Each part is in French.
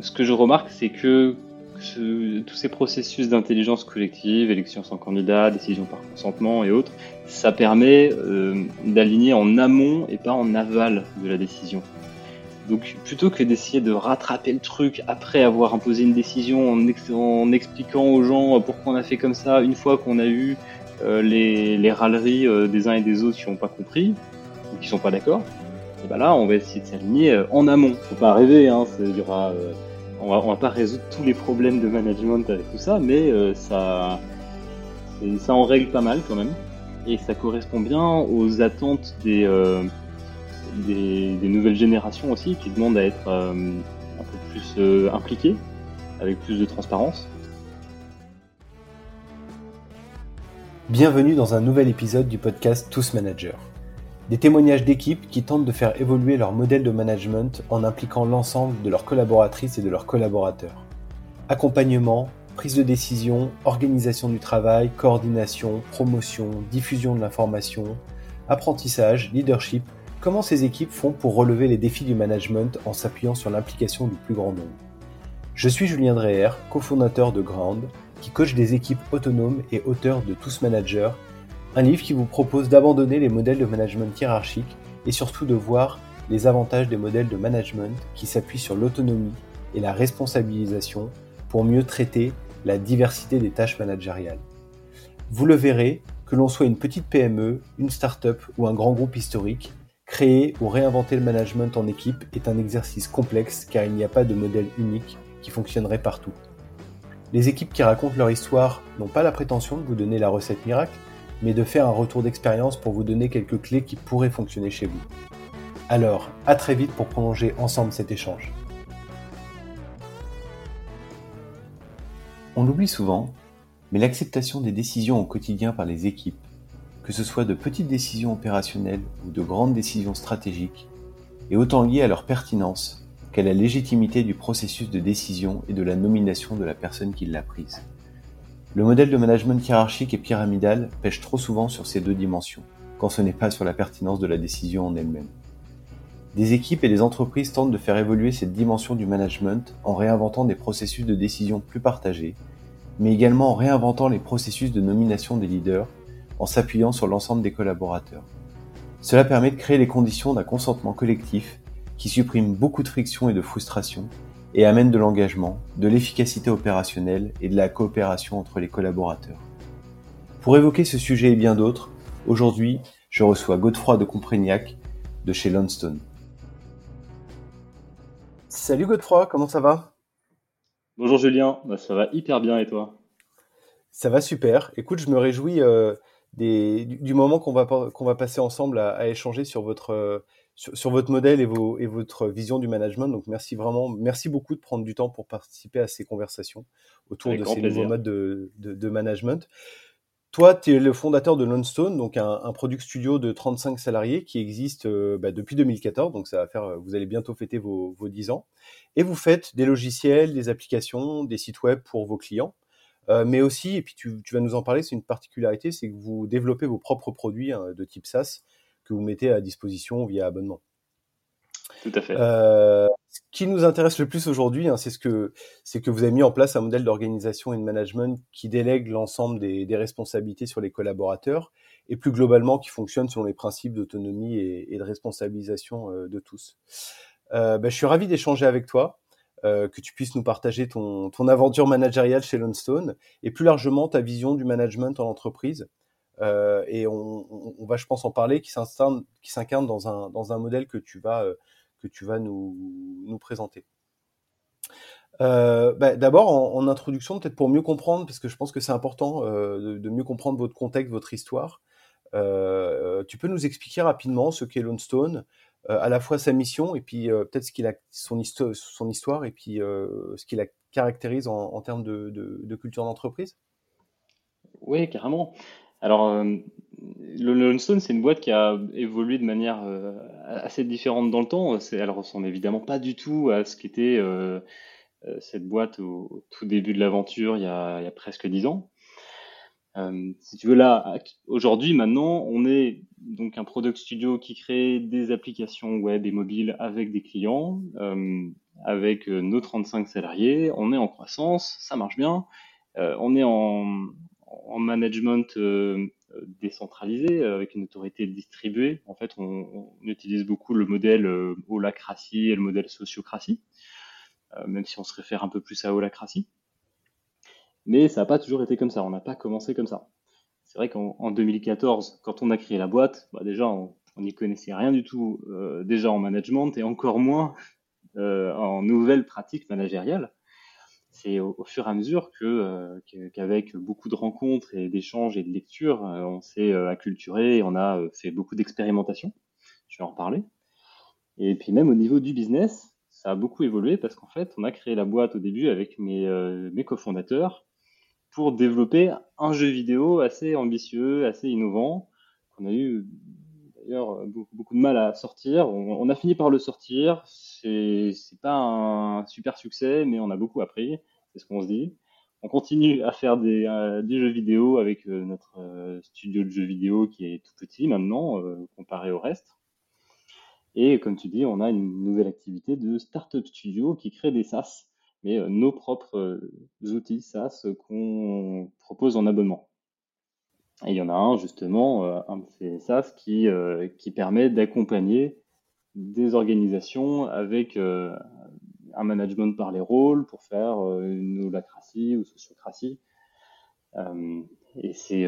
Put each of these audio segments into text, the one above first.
ce que je remarque, c'est que tous ces processus d'intelligence collective, élection sans candidat, décision par consentement et autres, ça permet euh, d'aligner en amont et pas en aval de la décision. Donc plutôt que d'essayer de rattraper le truc après avoir imposé une décision en, expliquant aux gens pourquoi on a fait comme ça, une fois qu'on a eu euh, les, râleries euh, des uns et des autres qui n'ont pas compris ou qui sont pas d'accord, et ben là on va essayer de s'aligner en amont. Faut pas rêver, hein, il y aura on va, pas résoudre tous les problèmes de management avec tout ça, mais euh, ça, ça en règle pas mal quand même. Et ça correspond bien aux attentes des, euh, nouvelles générations aussi, qui demandent à être euh, un peu plus impliquées, avec plus de transparence. Bienvenue dans un nouvel épisode du podcast Tous Managers. Des témoignages d'équipes qui tentent de faire évoluer leur modèle de management en impliquant l'ensemble de leurs collaboratrices et de leurs collaborateurs. Accompagnement, prise de décision, organisation du travail, coordination, promotion, diffusion de l'information, apprentissage, leadership, comment ces équipes font pour relever les défis du management en s'appuyant sur l'implication du plus grand nombre. Je suis Julien Dreher, cofondateur de Ground, qui coach des équipes autonomes et auteur de Tous Managers un livre qui vous propose d'abandonner les modèles de management hiérarchique et surtout de voir les avantages des modèles de management qui s'appuient sur l'autonomie et la responsabilisation pour mieux traiter la diversité des tâches managériales. Vous le verrez, que l'on soit une petite PME, une start-up ou un grand groupe historique, créer ou réinventer le management en équipe est un exercice complexe car il n'y a pas de modèle unique qui fonctionnerait partout. Les équipes qui racontent leur histoire n'ont pas la prétention de vous donner la recette miracle, mais de faire un retour d'expérience pour vous donner quelques clés qui pourraient fonctionner chez vous. Alors, à très vite pour prolonger ensemble cet échange. On l'oublie souvent, mais l'acceptation des décisions au quotidien par les équipes, que ce soit de petites décisions opérationnelles ou de grandes décisions stratégiques, est autant liée à leur pertinence qu'à la légitimité du processus de décision et de la nomination de la personne qui l'a prise. Le modèle de management hiérarchique et pyramidal pêche trop souvent sur ces deux dimensions, quand ce n'est pas sur la pertinence de la décision en elle-même. Des équipes et des entreprises tentent de faire évoluer cette dimension du management en réinventant des processus de décision plus partagés, mais également en réinventant les processus de nomination des leaders en s'appuyant sur l'ensemble des collaborateurs. Cela permet de créer les conditions d'un consentement collectif qui supprime beaucoup de friction et de frustration et amène de l'engagement, de l'efficacité opérationnelle et de la coopération entre les collaborateurs. Pour évoquer ce sujet et bien d'autres, aujourd'hui, je reçois Godefroy de Comprignac de chez Lundstone. Salut Godefroy, comment ça va? Bonjour Julien, bah, ça va hyper bien et toi? Ça va super. Écoute, je me réjouis euh, du, moment qu'on va, qu'on va passer ensemble à, échanger sur votre, euh, sur, votre modèle et, vos, et votre vision du management. Donc merci vraiment, merci beaucoup de prendre du temps pour participer à ces conversations autour de ces nouveaux modes de, de, management. Toi, tu es le fondateur de Lone donc un, un product studio de 35 salariés qui existe euh, bah, depuis 2014, donc ça va faire, vous allez bientôt fêter vos, vos 10 ans. Et vous faites des logiciels, des applications, des sites web pour vos clients. Euh, mais aussi, et puis tu, tu, vas nous en parler, c'est une particularité, c'est que vous développez vos propres produits hein, de type SaaS que vous mettez à disposition via abonnement. Tout à fait. Euh, ce qui nous intéresse le plus aujourd'hui, hein, c'est ce que c'est que vous avez mis en place un modèle d'organisation et de management qui délègue l'ensemble des, des, responsabilités sur les collaborateurs et plus globalement qui fonctionne selon les principes d'autonomie et, et, de responsabilisation euh, de tous. Euh, ben, je suis ravi d'échanger avec toi, que tu puisses nous partager ton, ton aventure managériale chez Lone et plus largement ta vision du management en entreprise euh, et on, va, je pense, en parler, qui s'incarne dans un, dans un modèle que tu vas, euh, que tu vas nous, nous présenter. Euh, bah, D'abord, en, introduction, peut-être pour mieux comprendre, parce que je pense que c'est important de, mieux comprendre votre contexte, votre histoire. Tu peux nous expliquer rapidement ce qu'est Lone Stone, à la fois sa mission et puis peut-être son, histoire, et puis ce qui la caractérise en, termes de, de culture d'entreprise? Oui, carrément. Alors, euh, le Lone c'est une boîte qui a évolué de manière euh, assez différente dans le temps. Elle ressemble évidemment pas du tout à ce qu'était euh, cette boîte au, tout début de l'aventure, il, y a presque dix ans. si tu veux, là, aujourd'hui, maintenant, on est donc un product studio qui crée des applications web et mobiles avec des clients. avec nos 35 salariés, on est en croissance, ça marche bien, on est en, en management décentralisé avec une autorité distribuée. En fait, on, utilise beaucoup le modèle holacratie et le modèle sociocratie, même si on se réfère un peu plus à holacratie. Mais ça n'a pas toujours été comme ça, on n'a pas commencé comme ça. C'est vrai qu'en 2014, quand on a créé la boîte, bah déjà, on n'y connaissait rien du tout euh, déjà en management et encore moins euh, en nouvelles pratiques managériales. C'est au, fur et à mesure que euh, qu'avec beaucoup de rencontres et d'échanges et de lectures, on s'est acculturé et on a fait beaucoup d'expérimentation. Je vais en reparler. Et puis même au niveau du business, ça a beaucoup évolué parce qu'en fait, on a créé la boîte au début avec mes, mes cofondateurs pour développer un jeu vidéo assez ambitieux, assez innovant, qu'on a eu d'ailleurs beaucoup, de mal à sortir. On, a fini par le sortir. C'est, pas un super succès, mais on a beaucoup appris. C'est ce qu'on se dit. On continue à faire des, euh, jeux vidéo avec euh, notre euh, studio de jeux vidéo qui est tout petit maintenant comparé au reste. Et comme tu dis, on a une nouvelle activité de startup studio qui crée des SaaS mais euh, nos propres euh, outils SaaS qu'on propose en abonnement. Et il y en a un justement, euh, un de ces SaaS qui, qui permet d'accompagner des organisations avec un management par les rôles pour faire une holacratie ou sociocratie. et c'est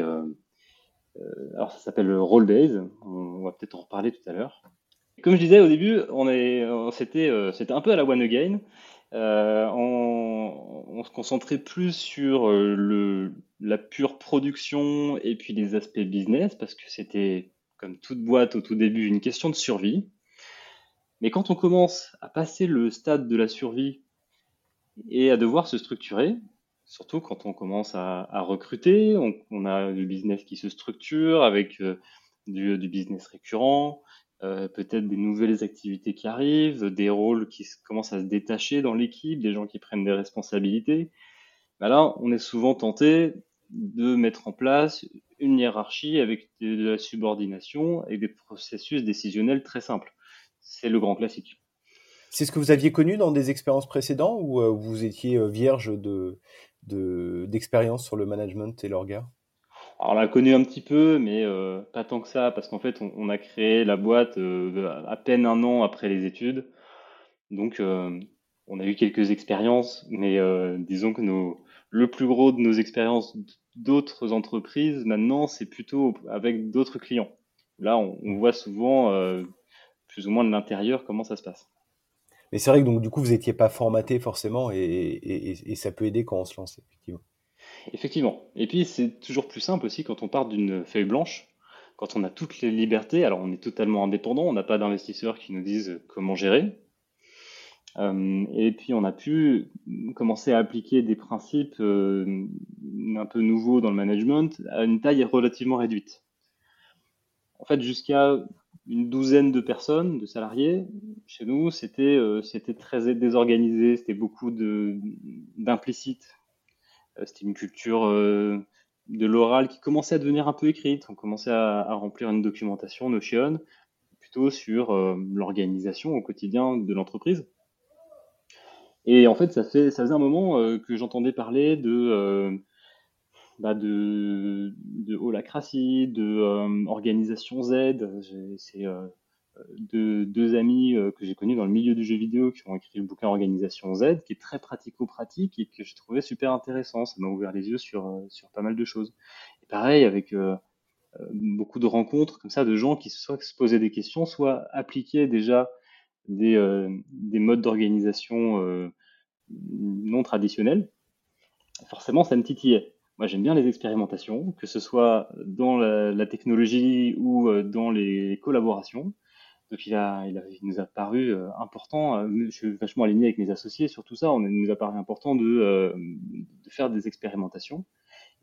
alors ça s'appelle Role Days. On va peut-être en reparler tout à l'heure. Comme je disais au début, on c'était, c'était un peu à la one again. Euh, on, se concentrait plus sur euh, la pure production et puis les aspects business parce que c'était, comme toute boîte au tout début, une question de survie. Mais quand on commence à passer le stade de la survie et à devoir se structurer, surtout quand on commence à, recruter, on, a du business qui se structure avec euh, du, business récurrent, euh, peut-être des nouvelles activités qui arrivent, des rôles qui commencent à se détacher dans l'équipe, des gens qui prennent des responsabilités. Là, on est souvent tenté de mettre en place une hiérarchie avec de la subordination et des processus décisionnels très simples. C'est le grand classique. C'est ce que vous aviez connu dans des expériences précédentes ou euh, vous étiez euh, vierge de, d'expérience sur le management et l'orga? Alors, on l'a connu un petit peu, mais euh, pas tant que ça, parce qu'en fait, on, a créé la boîte euh, à peine un an après les études. Donc, euh, on a eu quelques expériences, mais disons que le plus gros de nos expériences d'autres entreprises, maintenant, c'est plutôt avec d'autres clients. Là, on, voit souvent, plus ou moins de l'intérieur, comment ça se passe. Mais c'est vrai que donc, du coup, vous n'étiez pas formaté forcément, et ça peut aider quand on se lance, effectivement. Effectivement. Et puis, c'est toujours plus simple aussi quand on part d'une feuille blanche, quand on a toutes les libertés. Alors, on est totalement indépendant, on n'a pas d'investisseurs qui nous disent comment gérer. Euh, et puis, on a pu commencer à appliquer des principes euh, un peu nouveaux dans le management à une taille relativement réduite. En fait, jusqu'à une douzaine de personnes, de salariés, chez nous, c'était euh, très désorganisé, c'était beaucoup d'implicite euh, c'était une culture euh, de l'oral qui commençait à devenir un peu écrite. On commençait à, remplir une documentation Notion plutôt sur euh, l'organisation au quotidien de l'entreprise. Et en fait, ça, fait, ça faisait un moment que j'entendais parler de, bah de, de de organisation Z. de deux amis euh, que j'ai connus dans le milieu du jeu vidéo qui ont écrit le bouquin Organisation Z, qui est très pratico-pratique et que je trouvais super intéressant. Ça m'a ouvert les yeux sur, euh, sur pas mal de choses. Et pareil, avec euh, beaucoup de rencontres comme ça de gens qui soit se posaient des questions, soit appliquaient déjà des, des modes d'organisation non traditionnels. Forcément, ça me titillait. Moi, j'aime bien les expérimentations, que ce soit dans la technologie ou dans les collaborations. Donc il, a, il, nous a paru euh, important, euh, je suis vachement aligné avec mes associés sur tout ça, on, il nous a paru important de, euh, de, faire des expérimentations.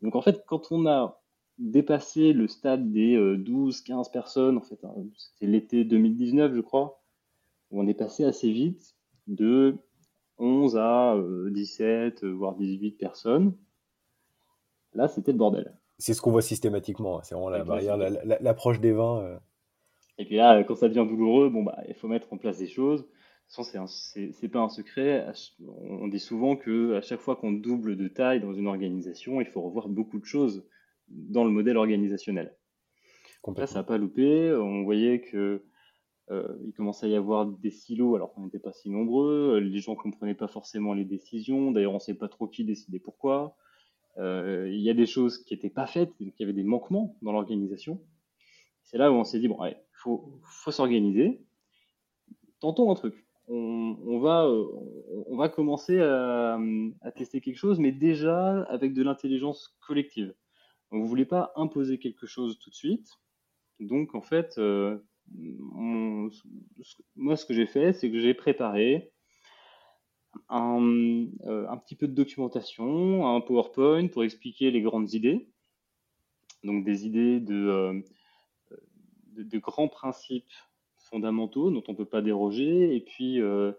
Donc en fait, quand on a dépassé le stade des 12-15 personnes, en fait, hein, c'était l'été 2019 je crois, où on est passé assez vite de 11 à 17, voire 18 personnes. Là, c'était le bordel. C'est ce qu'on voit systématiquement, hein. c'est vraiment la barrière, l'approche des vins. Et puis là, quand ça devient douloureux, bon, bah, il faut mettre en place des choses. c'est pas un secret. On dit souvent que à chaque fois qu'on double de taille dans une organisation, il faut revoir beaucoup de choses dans le modèle organisationnel. Là, ça n'a pas loupé. On voyait que euh, il commençait à y avoir des silos alors qu'on n'était pas si nombreux. Les gens comprenaient pas forcément les décisions. D'ailleurs, on ne sait pas trop qui décidait pourquoi. Euh, il y a des choses qui n'étaient pas faites, donc il y avait des manquements dans l'organisation. C'est là où on s'est dit bon, il faut, faut s'organiser. Tentons un truc on, va, euh, on va commencer à, tester quelque chose, mais déjà avec de l'intelligence collective. Donc, vous voulez pas imposer quelque chose tout de suite. Donc, en fait, euh, moi, ce que j'ai fait, c'est que j'ai préparé euh, un, petit peu de documentation, un PowerPoint pour expliquer les grandes idées. Donc, des idées de, de grands principes fondamentaux dont on ne peut pas déroger. Et puis, euh,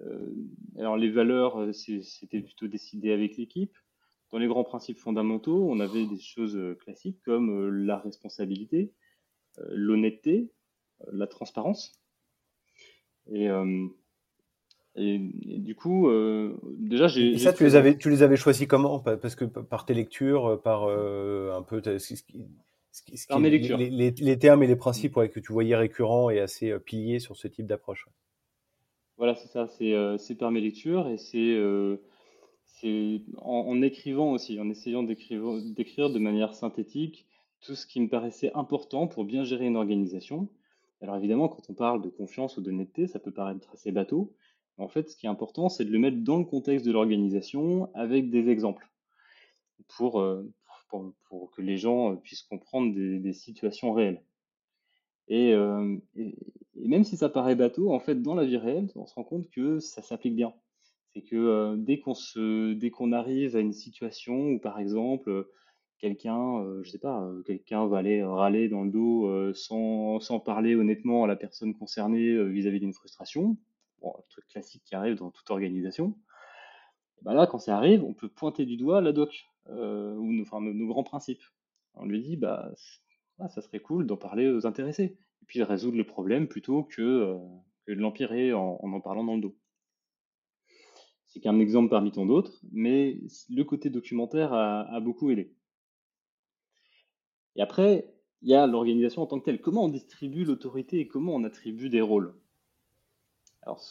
euh, alors les valeurs, euh, c'était plutôt décidé avec l'équipe. Dans les grands principes fondamentaux, on avait des choses classiques comme la responsabilité, l'honnêteté, la transparence. Et, et, du coup, déjà, j'ai. Et ça, tu les, avais, tu les avais choisis comment? Parce que par tes lectures, par un peu les, termes et les principes que tu voyais récurrents et assez euh, piliers sur ce type d'approche. Voilà, c'est ça, c'est euh, par mes lectures et c'est euh, en, écrivant aussi, en essayant d'écrire de manière synthétique tout ce qui me paraissait important pour bien gérer une organisation. Alors évidemment, quand on parle de confiance ou d'honnêteté, ça peut paraître assez bateau. En fait, ce qui est important, c'est de le mettre dans le contexte de l'organisation avec des exemples pour, pour, que les gens euh, puissent comprendre des, situations réelles. Euh, et, même si ça paraît bateau, en fait, dans la vie réelle, on se rend compte que ça s'applique bien. C'est que euh, dès qu'on se, dès qu'on arrive à une situation où, par exemple, quelqu'un, je sais pas, quelqu'un va aller râler dans le dos sans, sans, parler honnêtement à la personne concernée vis-à-vis d'une frustration, bon, un truc classique qui arrive dans toute organisation. Ben là, quand ça arrive, on peut pointer du doigt la doc. Euh, ou nos, enfin, nos, grands principes. On lui dit, bah, ah, ça serait cool d'en parler aux intéressés, et puis de résoudre le problème plutôt que, euh, de l'empirer en, en, parlant dans le dos. C'est qu'un exemple parmi tant d'autres, mais le côté documentaire a, beaucoup aidé. Et après, il y a l'organisation en tant que telle. Comment on distribue l'autorité et comment on attribue des rôles? Alors,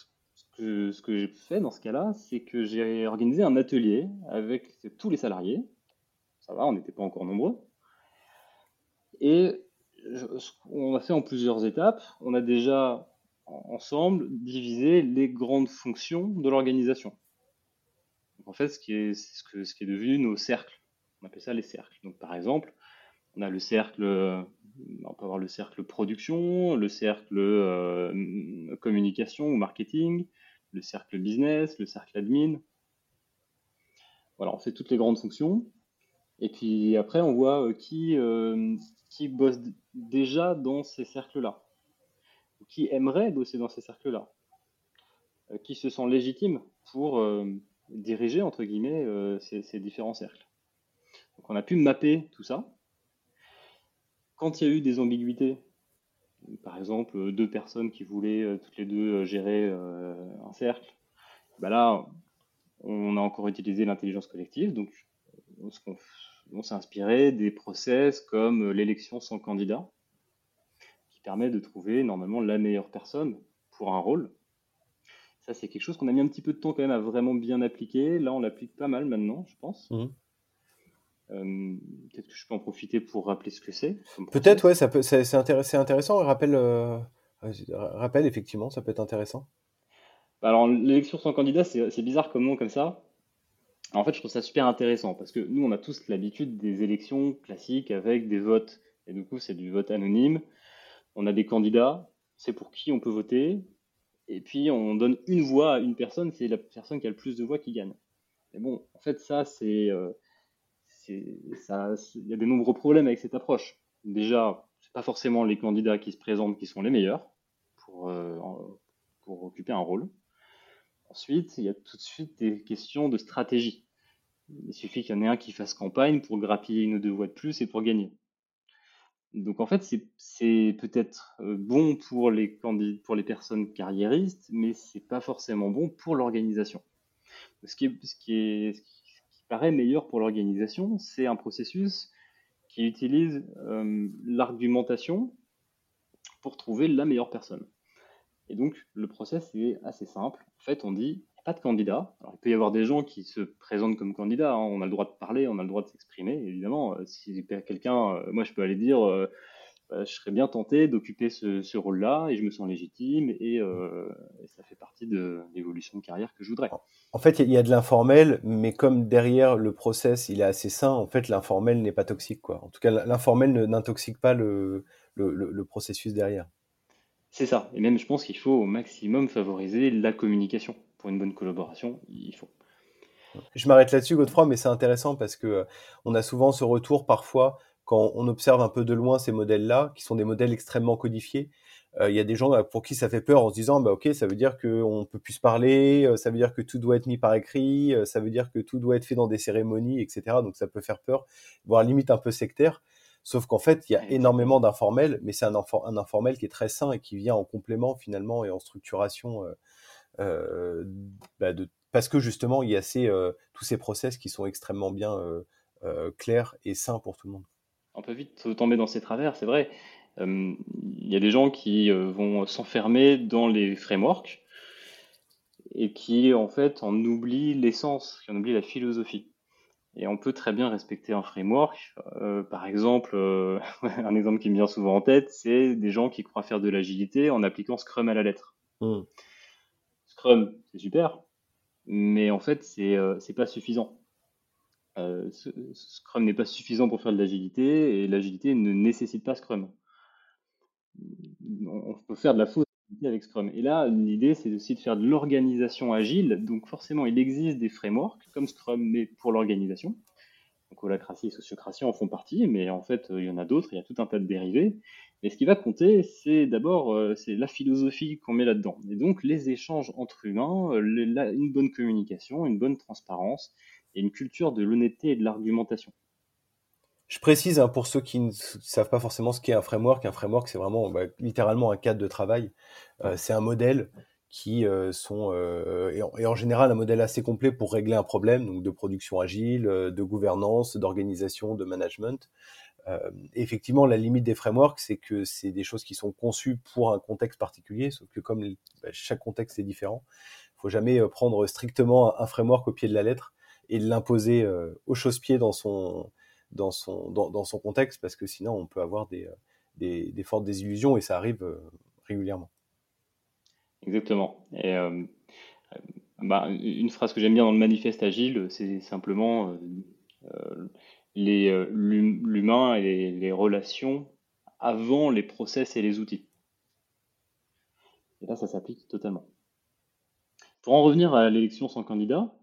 que j'ai fait dans ce cas-là, c'est que j'ai organisé un atelier avec tous les salariés. Ça va, on n'était pas encore nombreux. Et on a fait en plusieurs étapes. On a déjà ensemble divisé les grandes fonctions de l'organisation. En fait, ce qui, est, ce, ce qui est devenu nos cercles. On appelle ça les cercles. Donc, par exemple, on a le cercle, on peut avoir le cercle production, le cercle euh, communication ou marketing, le cercle business, le cercle admin. Voilà, on fait toutes les grandes fonctions. Et puis après, on voit euh, qui, euh, qui bosse déjà dans ces cercles-là, qui aimerait bosser dans ces cercles-là, qui se sent légitime pour diriger, entre guillemets, ces, ces, différents cercles. Donc on a pu mapper tout ça. Quand il y a eu des ambiguïtés, par exemple, deux personnes qui voulaient euh, toutes les deux euh, gérer euh, un cercle, bah là, on a encore utilisé l'intelligence collective. Donc, on, s'est inspiré des process comme l'élection sans candidat, qui permet de trouver normalement la meilleure personne pour un rôle. Ça, c'est quelque chose qu'on a mis un petit peu de temps quand même à vraiment bien appliquer. Là, on l'applique pas mal maintenant, je pense. Mmh. Euh, peut-être que je peux en profiter pour rappeler ce que c'est. Peut-être, ouais, ça peut, c'est, intéressant. intéressant. Rappelle, euh, rappelle, effectivement, ça peut être intéressant. Bah, alors, l'élection sans candidat, c'est, bizarre comme nom, comme ça. en fait, je trouve ça super intéressant parce que nous, on a tous l'habitude des élections classiques avec des votes. Et du coup, c'est du vote anonyme. On a des candidats, c'est pour qui on peut voter. Et puis, on donne une voix à une personne, c'est la personne qui a le plus de voix qui gagne. Mais bon, en fait, ça, c'est. Euh, il y a de nombreux problèmes avec cette approche. Déjà, c'est pas forcément les candidats qui se présentent qui sont les meilleurs pour, euh, pour occuper un rôle. Ensuite, il y a tout de suite des questions de stratégie. Il suffit qu'il y en ait un qui fasse campagne pour grappiller une ou deux voix de plus et pour gagner. Donc en fait, c'est peut-être bon pour les, personnes carriéristes, mais c'est pas forcément bon pour l'organisation. Ce qui paraît meilleur pour l'organisation, c'est un processus qui utilise l'argumentation pour trouver la meilleure personne. Et donc, le process est assez simple. En fait, on dit, pas de candidat. Alors, il peut y avoir des gens qui se présentent comme candidats. Hein. On a le droit de parler, on a le droit de s'exprimer. Évidemment, euh, si quelqu'un, euh, moi, je peux aller dire, euh, bah, je serais bien tenté d'occuper ce, rôle-là et je me sens légitime et, ça fait partie de l'évolution de carrière que je voudrais. En fait, il y a de l'informel, mais comme derrière le process, il est assez sain, en fait, l'informel n'est pas toxique. Quoi. En tout cas, l'informel n'intoxique pas le, le processus derrière. C'est ça. Et même, je pense qu'il faut au maximum favoriser la communication. Pour une bonne collaboration, il faut. Je m'arrête là-dessus, Godefroy, mais c'est intéressant parce que euh, on a souvent ce retour parfois quand on observe un peu de loin ces modèles-là, qui sont des modèles extrêmement codifiés. Euh, il y a des gens euh, pour qui ça fait peur en se disant, bah ok, ça veut dire qu'on peut plus se parler, ça veut dire que tout doit être mis par écrit, ça veut dire que tout doit être fait dans des cérémonies, etc. Donc ça peut faire peur, voire limite un peu sectaire. Sauf qu'en fait, il y a énormément d'informels, mais c'est un, un, informel qui est très sain et qui vient en complément finalement et en structuration euh, euh, bah de, parce que justement, il y a ces, euh, tous ces process qui sont extrêmement bien clairs et sains pour tout le monde. On peut vite tomber dans ces travers, c'est vrai. Il y a des gens qui vont s'enfermer dans les frameworks et qui en fait en oublient l'essence, qui en oublient la philosophie. Et on peut très bien respecter un framework. Euh, par exemple, euh, un exemple qui me vient souvent en tête, c'est des gens qui croient faire de l'agilité en appliquant Scrum à la lettre. Hmm. Scrum, c'est super, mais en fait, c'est euh. Scrum n'est pas suffisant pour faire de l'agilité et l'agilité ne nécessite pas Scrum. On peut faire de la fausse avec Scrum. Et là, l'idée, c'est aussi de faire de l'organisation agile. Donc, forcément, il existe des frameworks comme Scrum, mais pour l'organisation. Donc, holacratie et sociocratie en font partie, mais en fait, il y en a d'autres, il y a tout un tas de dérivés. Et ce qui va compter, c'est d'abord euh, c'est la philosophie qu'on met là-dedans. Et donc, les échanges entre humains, euh, une bonne communication, une bonne transparence une culture de l'honnêteté et de l'argumentation. Je précise hein, pour ceux qui ne savent pas forcément ce qu'est un framework. Un framework, c'est vraiment bah, littéralement un cadre de travail. Euh, c'est un modèle qui euh, sont euh, et, en, général un modèle assez complet pour régler un problème, donc de production agile, de gouvernance, d'organisation, de management. effectivement, la limite des frameworks, c'est que c'est des choses qui sont conçues pour un contexte particulier, sauf que comme bah, chaque contexte est différent, il faut jamais prendre strictement un framework au pied de la lettre et l'imposer au chausse-pied dans son dans son, dans, son contexte, parce que sinon on peut avoir des, des, des fortes désillusions et ça arrive euh, régulièrement. Exactement. Et euh, bah, une phrase que j'aime bien dans le manifeste agile, c'est simplement euh, l'humain et les, relations avant les process et les outils. Et là, ça s'applique totalement. Pour en revenir à l'élection sans candidat,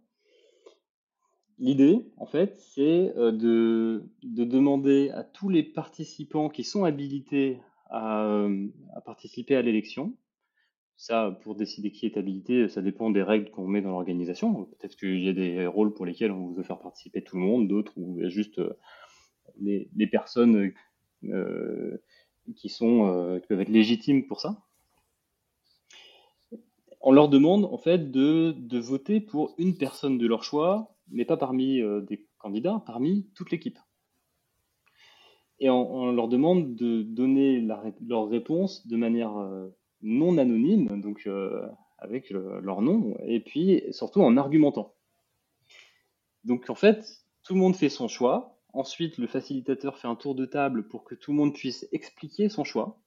L'idée, en fait, c'est euh, de, demander à tous les participants qui sont habilités à, participer à l'élection. Ça, pour décider qui est habilité, ça dépend des règles qu'on met dans l'organisation. Peut-être qu'il y a des rôles pour lesquels on veut faire participer tout le monde, d'autres où il y juste euh, les, personnes euh, qui, sont, qui peuvent être légitimes pour ça. On leur demande en fait de voter pour une personne de leur choix mais pas parmi euh, des candidats, parmi toute l'équipe. Et on, leur demande de donner leur réponse de manière euh, non anonyme, donc euh, avec leur nom, et puis surtout en argumentant. Donc en fait, tout le monde fait son choix. Ensuite, le facilitateur fait un tour de table pour que tout le monde puisse expliquer son choix.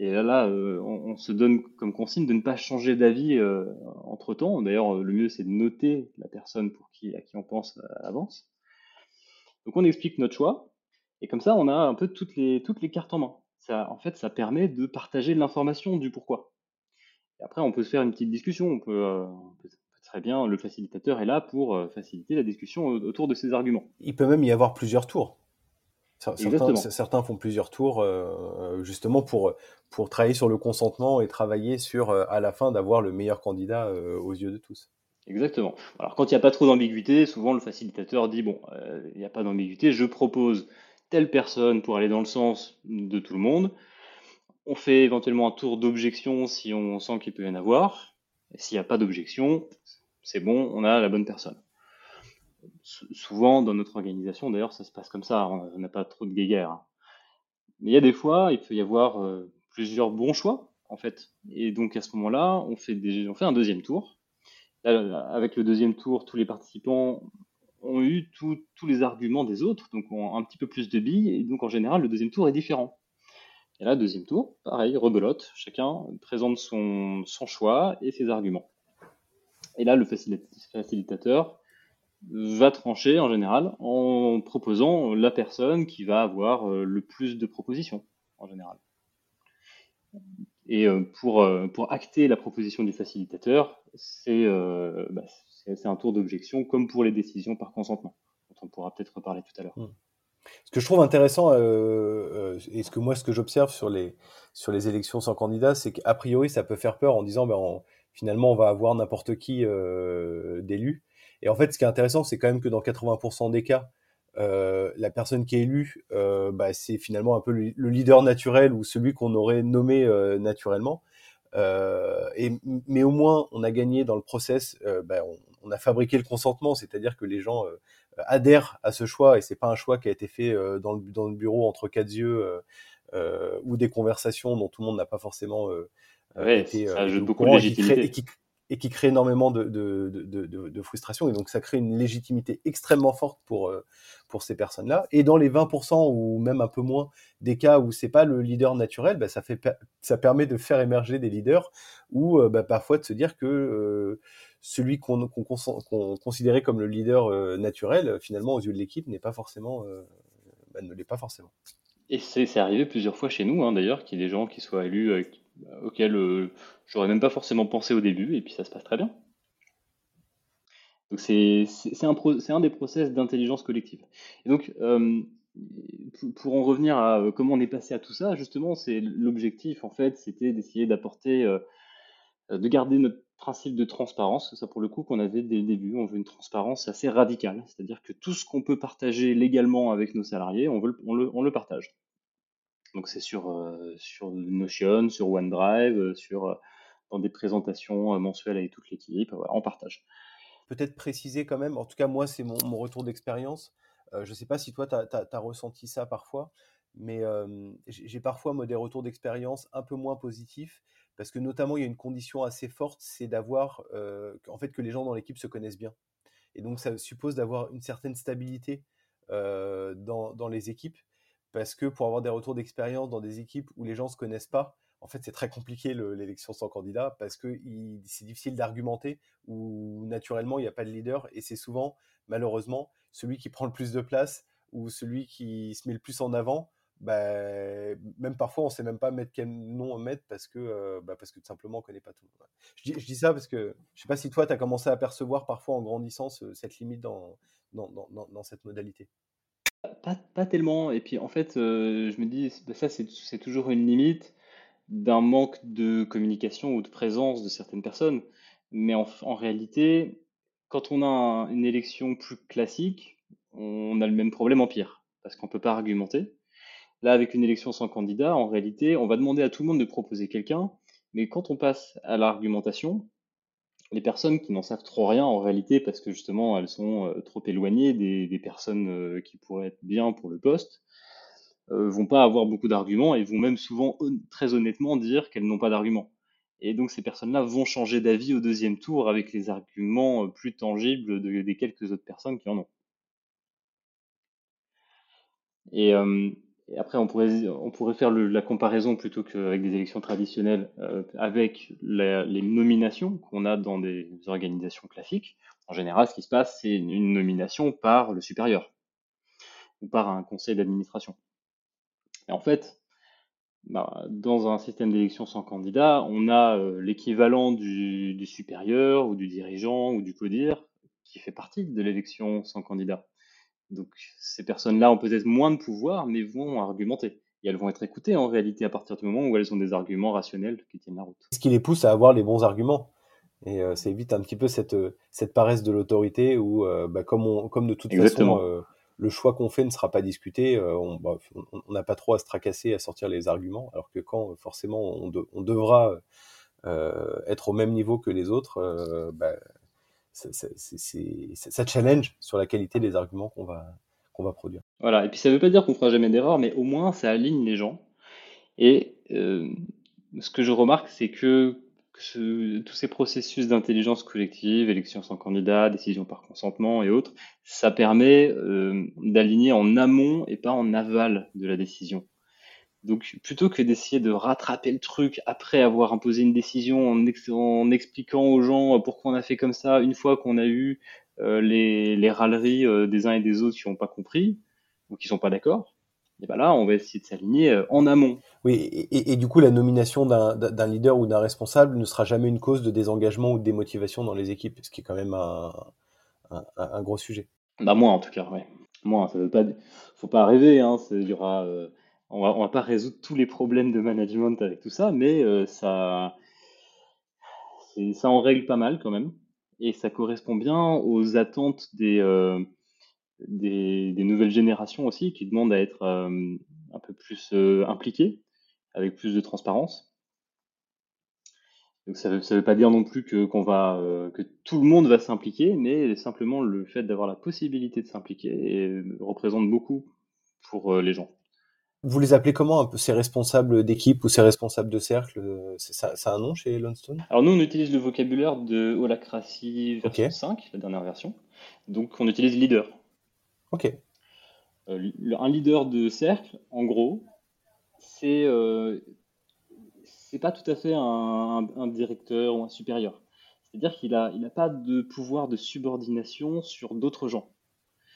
Et là, euh, on, se donne comme consigne de ne pas changer d'avis euh, entre temps. D'ailleurs, le mieux, c'est de noter la personne pour qui, à qui on pense à l'avance. Donc, on explique notre choix. Et comme ça, on a un peu toutes les, cartes en main. Ça, en fait, ça permet de partager l'information du pourquoi. Et après, on peut se faire une petite discussion. On peut, euh, très bien, le facilitateur est là pour faciliter la discussion autour de ces arguments. Il peut même y avoir plusieurs tours. Certains, certains, font plusieurs tours euh, justement pour, pour travailler sur le consentement et travailler sur, euh, à la fin, d'avoir le meilleur candidat euh, aux yeux de tous. Exactement. Alors quand il n'y a pas trop d'ambiguïté, souvent le facilitateur dit, bon, il n'y a pas d'ambiguïté, je propose telle personne pour aller dans le sens de tout le monde. On fait éventuellement un tour d'objection si on sent qu'il peut y en avoir. Et s'il n'y a pas d'objection, c'est bon, on a la bonne personne. Souvent, dans notre organisation, d'ailleurs, ça se passe comme ça. On n'a pas trop de guéguerre. Hein. Mais il y a des fois, il peut y avoir euh, plusieurs bons choix, en fait. Et donc, à ce moment-là, on fait, un deuxième tour. avec le deuxième tour, tous les participants ont eu tous les arguments des autres, donc ont un petit peu plus de billes, et donc en général, le deuxième tour est différent. Et là, deuxième tour, pareil, rebelote, chacun présente son choix et ses arguments. Et là, le facilitateur va trancher en général en proposant la personne qui va avoir euh, le plus de propositions en général. Et euh, pour, euh, pour acter la proposition du facilitateur, c'est bah, c'est un tour d'objection, comme pour les décisions par consentement, dont on pourra peut-être reparler tout à l'heure. Hmm. Ce que je trouve intéressant, et ce que moi, ce que j'observe sur les, sur les élections sans candidat, c'est qu'a priori, ça peut faire peur en disant, ben, finalement, on va avoir n'importe qui d'élu. Et en fait, ce qui est intéressant, c'est quand même que dans 80% des cas, la personne qui est élue, bah, c'est finalement un peu le, leader naturel ou celui qu'on aurait nommé naturellement. et, mais au moins, on a gagné dans le process, ben, on, on a fabriqué le consentement, c'est-à-dire que les gens euh, adhèrent à ce choix et c'est pas un choix qui a été fait euh, dans, le, dans le bureau entre quatre yeux euh, ou des conversations dont tout le monde n'a pas forcément été ça beaucoup de légitimité et qui crée énormément de, de, de, de, frustration. Et donc, ça crée une légitimité extrêmement forte pour, euh, pour ces personnes-là. Et dans les 20% ou même un peu moins des cas où c'est pas le leader naturel, bah, ça, fait, ça permet de faire émerger des leaders ou euh, bah, parfois de se dire que euh, celui qu'on considérait comme le leader naturel, finalement, aux yeux de l'équipe, n'est pas forcément, bah, ne l'est pas forcément. Et c'est arrivé plusieurs fois chez nous, hein, d'ailleurs, qu'il y ait des gens qui soient élus auquel euh, j'aurais même pas forcément pensé au début, et puis ça se passe très bien. Donc c'est un, des process d'intelligence collective. Et donc, euh, pour en revenir à euh, comment on est passé à tout ça, justement, c'est l'objectif, en fait, c'était d'essayer d'apporter, de garder notre principe de transparence, ça pour le coup qu'on avait dès le début, on veut une transparence assez radicale, c'est-à-dire que tout ce qu'on peut partager légalement avec nos salariés, on le partage. Donc c'est sur, euh, sur Notion, sur OneDrive, euh, sur, euh, dans des présentations mensuelles avec toute l'équipe, on partage. Peut-être préciser quand même, en tout cas moi c'est mon, retour d'expérience, je ne sais pas si toi tu as, ressenti ça parfois, mais j'ai parfois moi, des retours d'expérience un peu moins positifs, parce que notamment il y a une condition assez forte, c'est d'avoir, en fait que les gens dans l'équipe se connaissent bien. Et donc ça suppose d'avoir une certaine stabilité dans les équipes parce que pour avoir des retours d'expérience dans des équipes où les gens ne se connaissent pas, en fait, c'est très compliqué l'élection sans candidat parce que c'est difficile d'argumenter ou naturellement il n'y a pas de leader et c'est souvent, malheureusement, celui qui prend le plus de place ou celui qui se met le plus en avant. Bah, même parfois, on ne sait même pas mettre quel nom mettre parce que, euh, bah, parce que tout simplement, on ne connaît pas tout. Je, dis, je, dis, ça parce que je ne sais pas si toi, tu as commencé à percevoir parfois en grandissant cette limite dans, dans, dans, dans cette modalité. Pas, tellement. Et puis en fait, euh, je me dis, bah, ça c'est toujours une limite d'un manque de communication ou de présence de certaines personnes. Mais en, réalité, quand on a une élection plus classique, on a le même problème en pire, parce qu'on ne peut pas argumenter. Là, avec une élection sans candidat, en réalité, on va demander à tout le monde de proposer quelqu'un, mais quand on passe à l'argumentation, les personnes qui n'en savent trop rien en réalité parce que justement elles sont euh, trop éloignées des, personnes euh, qui pourraient être bien pour le poste, euh, vont pas avoir beaucoup d'arguments et vont même souvent très honnêtement dire qu'elles n'ont pas d'arguments. Et donc ces personnes-là vont changer d'avis au deuxième tour avec les arguments plus tangibles des quelques autres personnes qui en ont. Après, on pourrait, on pourrait faire la comparaison plutôt qu'avec des élections traditionnelles, euh, avec les nominations qu'on a dans des organisations classiques. En général, ce qui se passe, c'est une nomination par le supérieur ou par un conseil d'administration. Et en fait, bah, dans un système d'élection sans candidat, on a euh, l'équivalent du, du supérieur ou du dirigeant ou du codir qui fait partie de l'élection sans candidat. Donc ces personnes-là ont peut-être moins de pouvoir, mais vont argumenter. Et elles vont être écoutées en réalité à partir du moment où elles ont des arguments rationnels qui tiennent la route. Ce qui les pousse à avoir les bons arguments. Et euh, ça évite un petit peu cette, euh, cette paresse de l'autorité où, euh, bah, comme, on, comme de toute façon, le choix qu'on fait ne sera pas discuté. Bah, on n'a pas trop à se tracasser, à sortir les arguments, alors que quand forcément on, on devra être au même niveau que les autres, bah, ça, challenge sur la qualité des arguments qu'on va, va produire. Voilà, et puis ça ne veut pas dire qu'on fera jamais d'erreur, mais au moins ça aligne les gens. Et ce que je remarque, c'est que tous ces processus d'intelligence collective, élection sans candidat, décision par consentement et autres, ça permet euh, d'aligner en amont et pas en aval de la décision. Donc plutôt que d'essayer de rattraper le truc après avoir imposé une décision en, expliquant aux gens pourquoi on a fait comme ça, une fois qu'on a eu euh, les, les, râleries euh, des uns et des autres qui n'ont pas compris ou qui sont pas d'accord, et ben là, on va essayer de s'aligner euh, en amont. Oui, et, du coup, la nomination d'un leader ou d'un responsable ne sera jamais une cause de désengagement ou de démotivation dans les équipes, ce qui est quand même un, un, gros sujet. Bah moi, en tout cas, ouais. Moi, ça veut pas, faut pas rêver. Hein, il y aura, euh, on va, va pas résoudre tous les problèmes de management avec tout ça, mais euh, ça, ça en règle pas mal quand même, et ça correspond bien aux attentes des des, nouvelles générations aussi qui demandent à être euh, un peu plus euh, impliquées, avec plus de transparence. Donc ça ne veut, pas dire non plus euh, que tout le monde va s'impliquer, mais simplement le fait d'avoir la possibilité de s'impliquer représente beaucoup pour les gens. Vous les appelez comment un peu ces responsables d'équipe ou ces responsables de cercle ça, ça, a un nom chez Lundstone Alors nous on utilise le vocabulaire de Holacracy version 5, la dernière version. Donc on utilise leader. Ok. Euh, un leader de cercle, en gros, c'est euh, c'est pas tout à fait un, directeur ou un supérieur. C'est-à-dire qu'il n'a il a pas de pouvoir de subordination sur d'autres gens.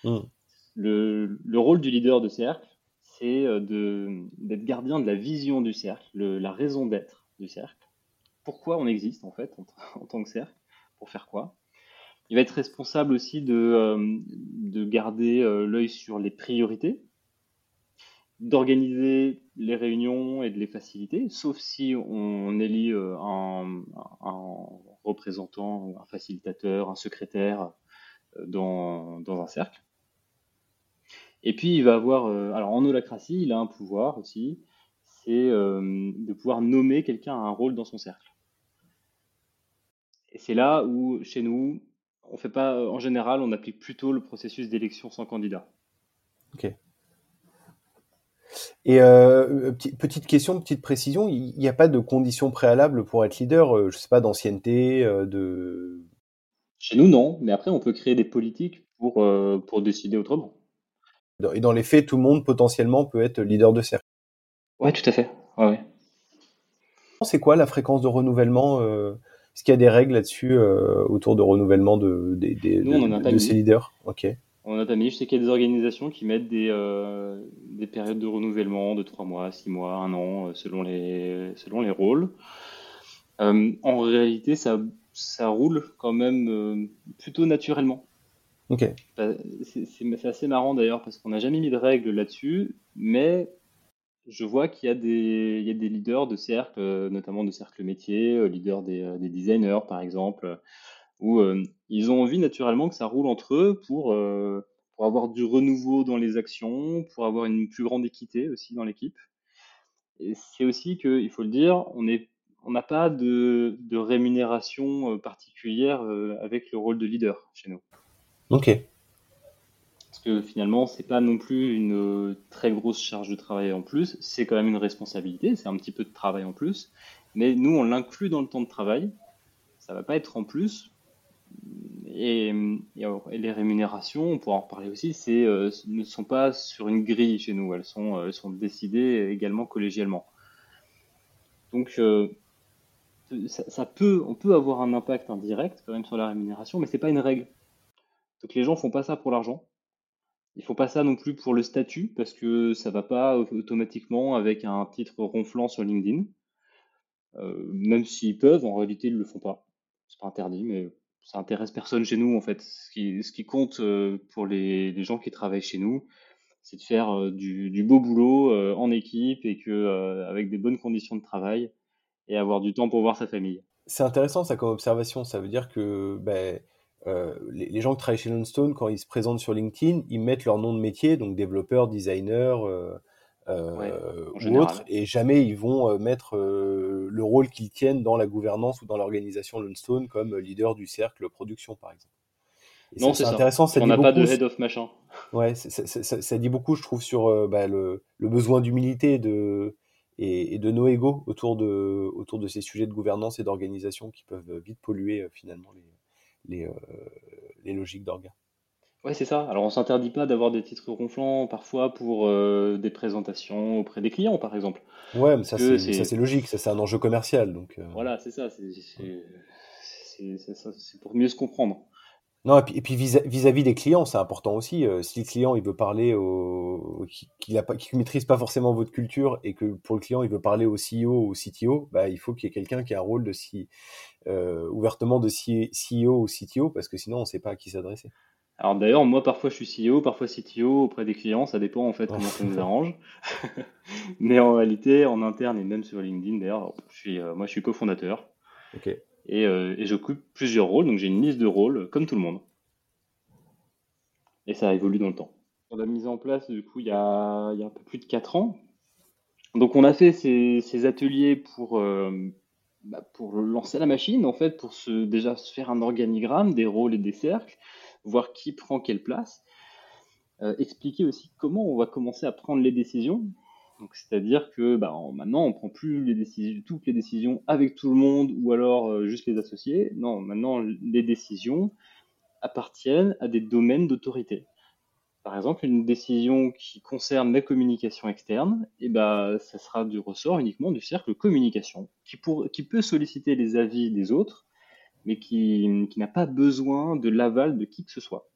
Hmm. Le, le, rôle du leader de cercle, c'est euh, d'être gardien de la vision du cercle, la raison d'être du cercle. Pourquoi on existe en fait en tant que cercle? Pour faire quoi? Il va être responsable aussi de, euh, de garder euh, l'œil sur les priorités, d'organiser les réunions et de les faciliter, sauf si on élit un, un, représentant, un facilitateur, un secrétaire dans, dans, un cercle. Et puis il va avoir, alors en holacratie, il a un pouvoir aussi, c'est de pouvoir nommer quelqu'un à un rôle dans son cercle. Et c'est là où, chez nous, on fait pas, en général, on applique plutôt le processus d'élection sans candidat. Ok. Et euh, petite question, petite précision, il n'y a pas de conditions préalables pour être leader, euh, je sais pas, d'ancienneté, euh, de. Chez nous, non, mais après, on peut créer des politiques pour, pour décider autrement. Et dans les faits, tout le monde potentiellement peut être leader de cercle. Ouais, tout à fait. Ouais, C'est quoi la fréquence de renouvellement est-ce qu'il y a des règles là-dessus euh, autour de renouvellement de, de, ces leaders? Ok. On a mis, je sais qu'il y a des organisations qui mettent des, euh, des périodes de renouvellement de 3 mois, 6 mois, 1 an, euh, selon les, selon les rôles. en réalité, ça, ça roule quand même plutôt naturellement. Bah, c'est assez marrant d'ailleurs parce qu'on n'a jamais mis de règles là-dessus, mais je vois qu'il y, a des, leaders de cercles, euh, notamment de cercles métiers, euh, leaders euh, des, designers par exemple, où ils ont envie naturellement que ça roule entre eux pour, avoir du renouveau dans les actions, pour avoir une plus grande équité aussi dans l'équipe. Et c'est aussi qu'il faut le dire, on n'a pas de rémunération particulière avec le rôle de leader chez nous. Ok que finalement, c'est pas non plus une euh, très grosse charge de travail en plus, c'est quand même une responsabilité, c'est un petit peu de travail en plus, mais nous, on l'inclut dans le temps de travail, ça va pas être en plus. Et, les rémunérations, on pourra en reparler aussi, euh, ne sont pas sur une grille chez nous, elles sont, euh, décidées également collégialement. Donc, ça, peut, on peut avoir un impact indirect quand même sur la rémunération, mais c'est pas une règle. Donc les gens font pas ça pour l'argent, il faut pas ça non plus pour le statut, parce que ça va pas automatiquement avec un titre ronflant sur LinkedIn. Euh, même s'ils peuvent, en réalité, ils le font pas. C'est pas interdit, mais ça intéresse personne chez nous, en fait. Ce qui, compte euh, pour les, gens qui travaillent chez nous, c'est de faire euh, du, du, beau boulot en équipe et que avec des bonnes conditions de travail et avoir du temps pour voir sa famille. C'est intéressant ça comme observation. Ça veut dire que ben, les, les, gens qui travaillent chez Lundstone, quand ils se présentent sur LinkedIn, ils mettent leur nom de métier, donc développeur, designer, euh, ou autre, et jamais ils vont euh, mettre euh, le rôle qu'ils tiennent dans la gouvernance ou dans l'organisation Lundstone comme leader du cercle production, par exemple. non, c'est intéressant. Ça on n'a pas de head of machin. Ouais, ça, dit beaucoup, je trouve, sur bah, le, le, besoin d'humilité de, et, de nos égaux autour de, autour de ces sujets de gouvernance et d'organisation qui peuvent vite polluer finalement les, les, les logiques d'organes. Ouais, c'est ça. Alors, on s'interdit pas d'avoir des titres ronflants parfois pour euh, des présentations auprès des clients, par exemple. Ouais, mais ça, c'est logique. Ça, c'est un enjeu commercial. Donc, euh. Voilà, c'est ça. C'est pour mieux se comprendre. Non, et puis, vis-à-vis des clients, c'est important aussi. Euh, si le client il veut parler au, qu'il ne maîtrise pas forcément votre culture et que pour le client il veut parler au CEO ou au CTO, bah, il faut qu'il y ait quelqu'un qui a un rôle de si, ouvertement de CEO ou CTO parce que sinon on ne sait pas à qui s'adresser. Alors d'ailleurs, moi parfois je suis CEO, parfois CTO auprès des clients, ça dépend en fait comment ça nous arrange. Mais en réalité, en interne et même sur LinkedIn, d'ailleurs, je suis, euh, moi je suis cofondateur. Et, euh, et j'occupe plusieurs rôles, donc j'ai une liste de rôles comme tout le monde. Et ça évolue dans le temps. On a mis en place du coup il y a, un peu plus de 4 ans. Donc on a fait ces, ateliers pour, euh, bah, pour lancer la machine, en fait, pour déjà se faire un organigramme des rôles et des cercles voir qui prend quelle place. Euh, expliquer aussi comment on va commencer à prendre les décisions. C'est-à-dire que bah, maintenant, on prend plus toutes les décisions avec tout le monde ou alors euh, juste les associés. Non, maintenant, les décisions appartiennent à des domaines d'autorité. Par exemple, une décision qui concerne la communication externe, et eh ben, ça sera du ressort uniquement du cercle communication, qui, pour, qui peut solliciter les avis des autres, mais qui n'a pas besoin de l'aval de qui que ce soit.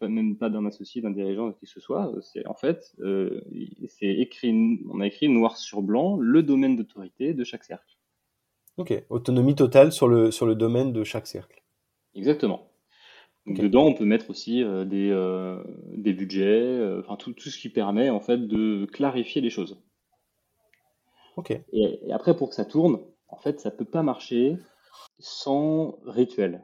Même pas d'un associé, d'un dirigeant, de qui que ce soit. C'est en fait, euh, c'est écrit, on a écrit noir sur blanc le domaine d'autorité de chaque cercle. Ok, autonomie totale sur le, sur le domaine de chaque cercle. Exactement. Dedans, on peut mettre aussi euh, des, euh, des budgets, enfin tout, tout, ce qui permet en fait de clarifier les choses. Ok. Et, et, après, pour que ça tourne, en fait, ça peut pas marcher sans rituel.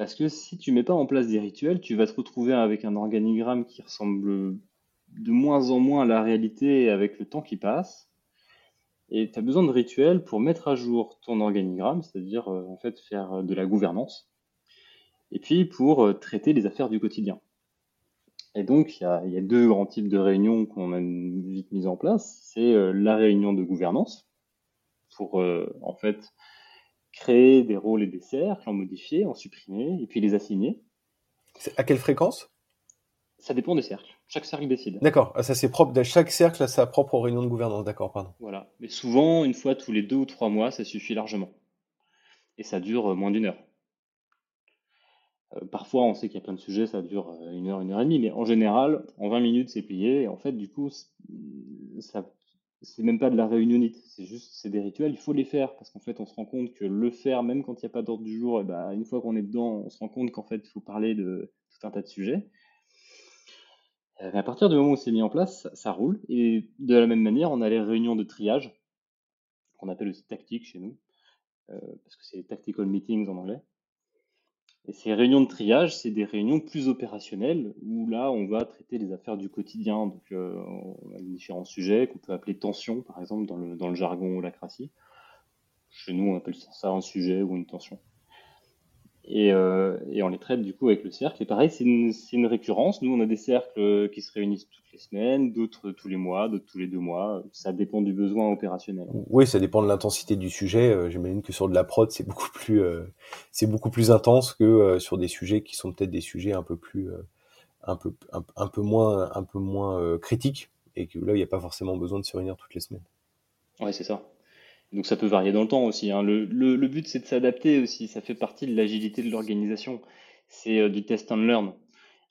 Parce que si tu mets pas en place des rituels, tu vas te retrouver avec un organigramme qui ressemble de moins en moins à la réalité avec le temps qui passe. Et tu as besoin de rituels pour mettre à jour ton organigramme, c'est-à-dire euh, en fait faire de la gouvernance, et puis pour euh, traiter les affaires du quotidien. Et donc il y a, deux grands types de réunions qu'on a vite mis en place. C'est euh, la réunion de gouvernance pour en fait créer des rôles et des cercles, en modifier, en supprimer, et puis les assigner. À quelle fréquence? Ça dépend des cercles. Chaque cercle décide. D'accord, ah, ça c'est propre. Chaque cercle a sa propre réunion de gouvernance. D'accord, pardon. Voilà. Mais souvent, une fois tous les deux ou trois mois, ça suffit largement. Et ça dure euh, moins d'une heure. Euh, parfois, on sait qu'il y a plein de sujets, ça dure euh, une heure, une heure et demie, mais en général, en 20 minutes, c'est plié. Et en fait, du coup, ça c'est même pas de la réunionnite, c'est juste c'est des rituels, il faut les faire parce qu'en fait on se rend compte que le faire même quand il n'y a pas d'ordre du jour, et ben, une fois qu'on est dedans, on se rend compte qu'en fait il faut parler de tout un tas de sujets. Euh, à partir du moment où c'est mis en place, ça, roule. Et de la même manière, on a les réunions de triage, qu'on appelle aussi tactique chez nous, euh, parce que c'est tactical meetings en anglais. Et ces réunions de triage, c'est des réunions plus opérationnelles où là, on va traiter les affaires du quotidien, donc euh, différents sujets qu'on peut appeler tension, par exemple, dans le, dans le jargon ou la cratie. Chez nous, on appelle ça un sujet ou une tension. Euh, et, on les traite du coup avec le cercle. Et pareil, c'est une, récurrence. Nous, on a des cercles qui se réunissent toutes les semaines, d'autres tous les mois, d'autres tous les deux mois. Ça dépend du besoin opérationnel. Oui, ça dépend de l'intensité du sujet. Euh, j'imagine que sur de la prod, c'est beaucoup plus, euh, c'est beaucoup plus intense que sur des sujets qui sont peut-être des sujets un peu plus, un peu, un, peu moins, un peu moins critiques et que là, il n'y a pas forcément besoin de se réunir toutes les semaines. Ouais, c'est ça. Donc ça peut varier dans le temps aussi. Hein. Le, but, c'est de s'adapter aussi. Ça fait partie de l'agilité de l'organisation. C'est euh, du test and learn.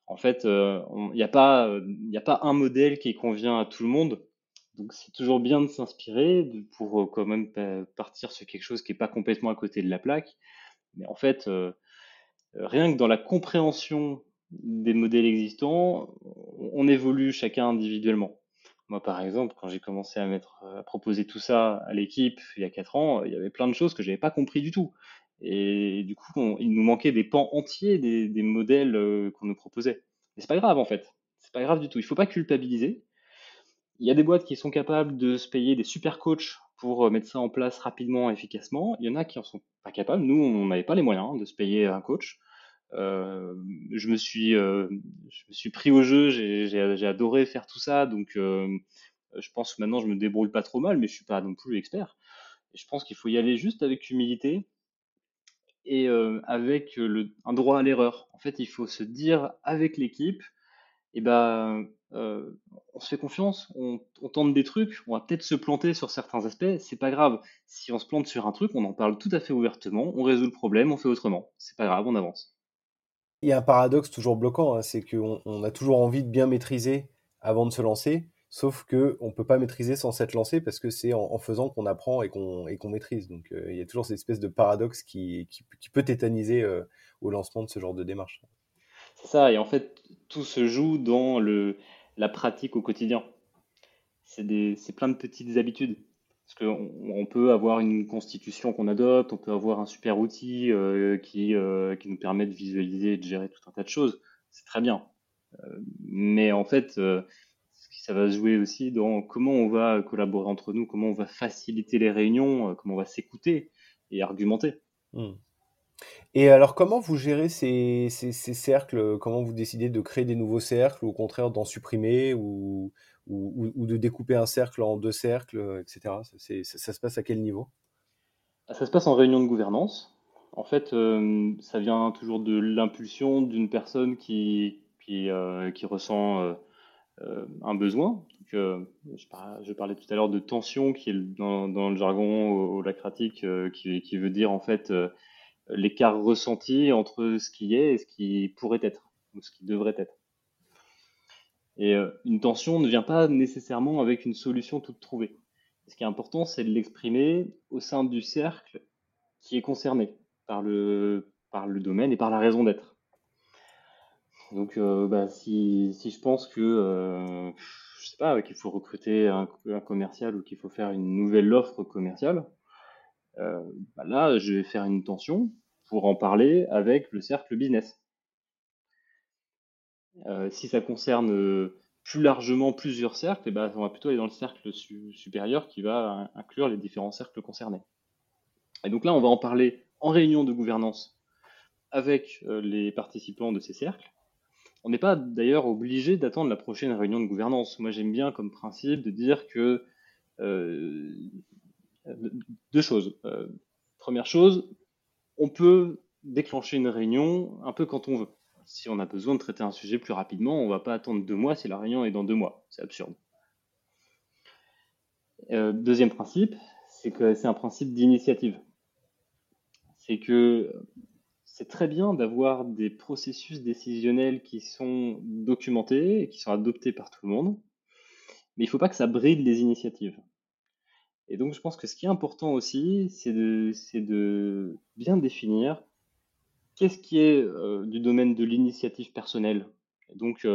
En fait, il euh, n'y a, pas, il a pas un modèle qui convient à tout le monde. Donc c'est toujours bien de s'inspirer pour euh, quand même partir sur quelque chose qui n'est pas complètement à côté de la plaque. Mais en fait, rien que dans la compréhension des modèles existants, on évolue chacun individuellement. Moi, par exemple, quand j'ai commencé à mettre, à proposer tout ça à l'équipe il y a quatre ans, il y avait plein de choses que j'avais pas compris du tout. Et du coup, il nous manquait des pans entiers des, modèles euh, qu'on nous proposait. Mais c'est pas grave en fait. C'est pas grave du tout. Il faut pas culpabiliser. Il y a des boîtes qui sont capables de se payer des super coachs pour euh, mettre ça en place rapidement, efficacement. Il y en a qui en sont pas capables. Nous, on n'avait pas les moyens de se payer un coach. Euh, je me suis, je me suis pris au jeu. J'ai adoré faire tout ça. Donc, je pense que maintenant, je me débrouille pas trop mal, mais je suis pas non plus expert. Je pense qu'il faut y aller juste avec humilité et euh, avec un droit à l'erreur. En fait, il faut se dire avec l'équipe, et eh ben, euh, on se fait confiance, on, tente des trucs, on va peut-être se planter sur certains aspects, c'est pas grave. Si on se plante sur un truc, on en parle tout à fait ouvertement, on résout le problème, on fait autrement. C'est pas grave, on avance. Il y a un paradoxe toujours bloquant, hein, c'est qu'on on a toujours envie de bien maîtriser avant de se lancer, Sauf que on peut pas maîtriser sans s'être lancé parce que c'est en, faisant qu'on apprend et qu'on maîtrise. Donc euh, il y a toujours cette espèce de paradoxe qui, peut tétaniser euh, au lancement de ce genre de démarche. C'est ça, et en fait tout se joue dans le la pratique au quotidien. C'est plein de petites habitudes. Parce qu'on on peut avoir une constitution qu'on adopte, on peut avoir un super outil euh, qui, qui nous permet de visualiser et de gérer tout un tas de choses. C'est très bien. mais en fait, ça va se jouer aussi dans comment on va collaborer entre nous, comment on va faciliter les réunions, euh, comment on va s'écouter et argumenter. Hmm. Et alors, comment vous gérez ces, ces, cercles? Comment vous décidez de créer des nouveaux cercles ou au contraire d'en supprimer ou, ou, de découper un cercle en deux cercles, etc. Ça, se passe à quel niveau? Ça se passe en réunion de gouvernance. En fait, euh, ça vient toujours de l'impulsion d'une personne qui, euh, ressent euh, un besoin. Euh, je, parlais, tout à l'heure de tension, qui est dans, le jargon holacratique, euh, qui, qui, veut dire en fait l'écart ressenti entre ce qui est et ce qui pourrait être, ou ce qui devrait être. Et une tension ne vient pas nécessairement avec une solution toute trouvée. Ce qui est important, c'est de l'exprimer au sein du cercle qui est concerné par le, domaine et par la raison d'être. Donc, euh, bah, si, je pense que, euh, je sais pas, qu'il faut recruter un, commercial ou qu'il faut faire une nouvelle offre commerciale, euh, bah là, je vais faire une tension pour en parler avec le cercle business. Si ça concerne plus largement plusieurs cercles, eh ben, on va plutôt aller dans le cercle supérieur qui va inclure les différents cercles concernés. Et donc là, on va en parler en réunion de gouvernance avec les participants de ces cercles. On n'est pas d'ailleurs obligé d'attendre la prochaine réunion de gouvernance. Moi, j'aime bien comme principe de dire que euh, deux choses. Euh, première chose, on peut déclencher une réunion un peu quand on veut. Si on a besoin de traiter un sujet plus rapidement, on ne va pas attendre deux mois si la réunion est dans deux mois. C'est absurde. Euh, deuxième principe, c'est que c'est un principe d'initiative. C'est que c'est très bien d'avoir des processus décisionnels qui sont documentés et qui sont adoptés par tout le monde, mais il ne faut pas que ça bride les initiatives. Et donc je pense que ce qui est important aussi, c'est de, bien définir qu'est-ce qui est du domaine de l'initiative personnelle? donc,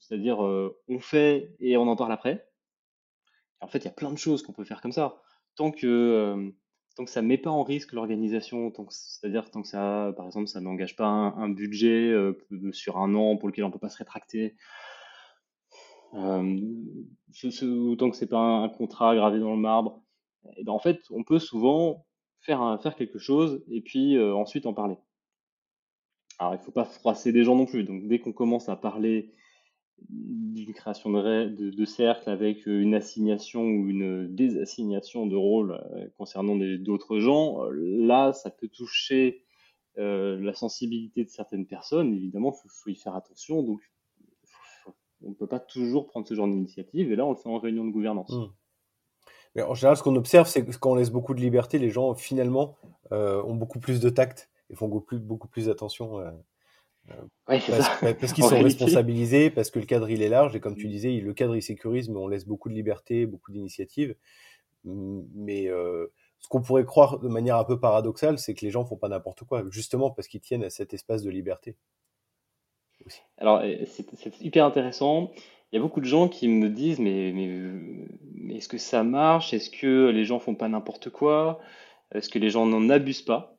c'est-à-dire, on fait et on en parle après. En fait, il y a plein de choses qu'on peut faire comme ça. Tant que tant que ça met pas en risque l'organisation, c'est-à-dire tant que ça, par exemple, ça n'engage pas un, budget sur un an pour lequel on peut pas se rétracter, autant que c'est pas un, contrat gravé dans le marbre, et ben en fait, on peut souvent faire, quelque chose et puis euh, ensuite en parler. Alors, il faut pas froisser des gens non plus. Donc, dès qu'on commence à parler d'une création de, cercle avec euh, une assignation ou une désassignation de rôle euh, concernant d'autres gens, là, ça peut toucher la sensibilité de certaines personnes. Évidemment, il faut, y faire attention. Donc, on ne peut pas toujours prendre ce genre d'initiative. Et là, on le fait en réunion de gouvernance. Mmh. Mais en général, ce qu'on observe, c'est que quand on laisse beaucoup de liberté, les gens, finalement, ont beaucoup plus de tact et font beaucoup plus, beaucoup plus attention parce, qu'ils sont responsabilisés, parce que le cadre il est large et comme tu mm. disais, le cadre il sécurise, mais on laisse beaucoup de liberté, beaucoup d'initiatives. Mais euh, ce qu'on pourrait croire de manière un peu paradoxale, c'est que les gens font pas n'importe quoi, justement parce qu'ils tiennent à cet espace de liberté. Alors c'est hyper intéressant. Il y a beaucoup de gens qui me disent mais, est-ce que ça marche? Est-ce que les gens font pas n'importe quoi? Est-ce que les gens n'en abusent pas?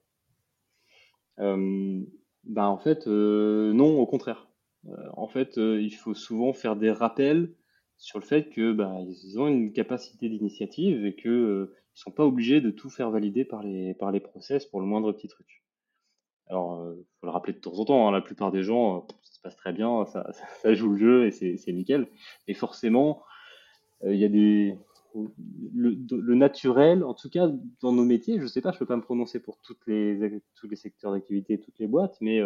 Ben en fait, non, au contraire. en fait, il faut souvent faire des rappels sur le fait que bah, ils ont une capacité d'initiative et que euh, ils sont pas obligés de tout faire valider par les process pour le moindre petit truc. Alors, euh, faut le rappeler de temps en temps. Hein, la plupart des gens, euh, ça se passe très bien, ça, joue le jeu et c'est nickel. Mais forcément, il y a des le, naturel, en tout cas dans nos métiers, je sais pas, je peux pas me prononcer pour toutes les tous les secteurs d'activité, toutes les boîtes, mais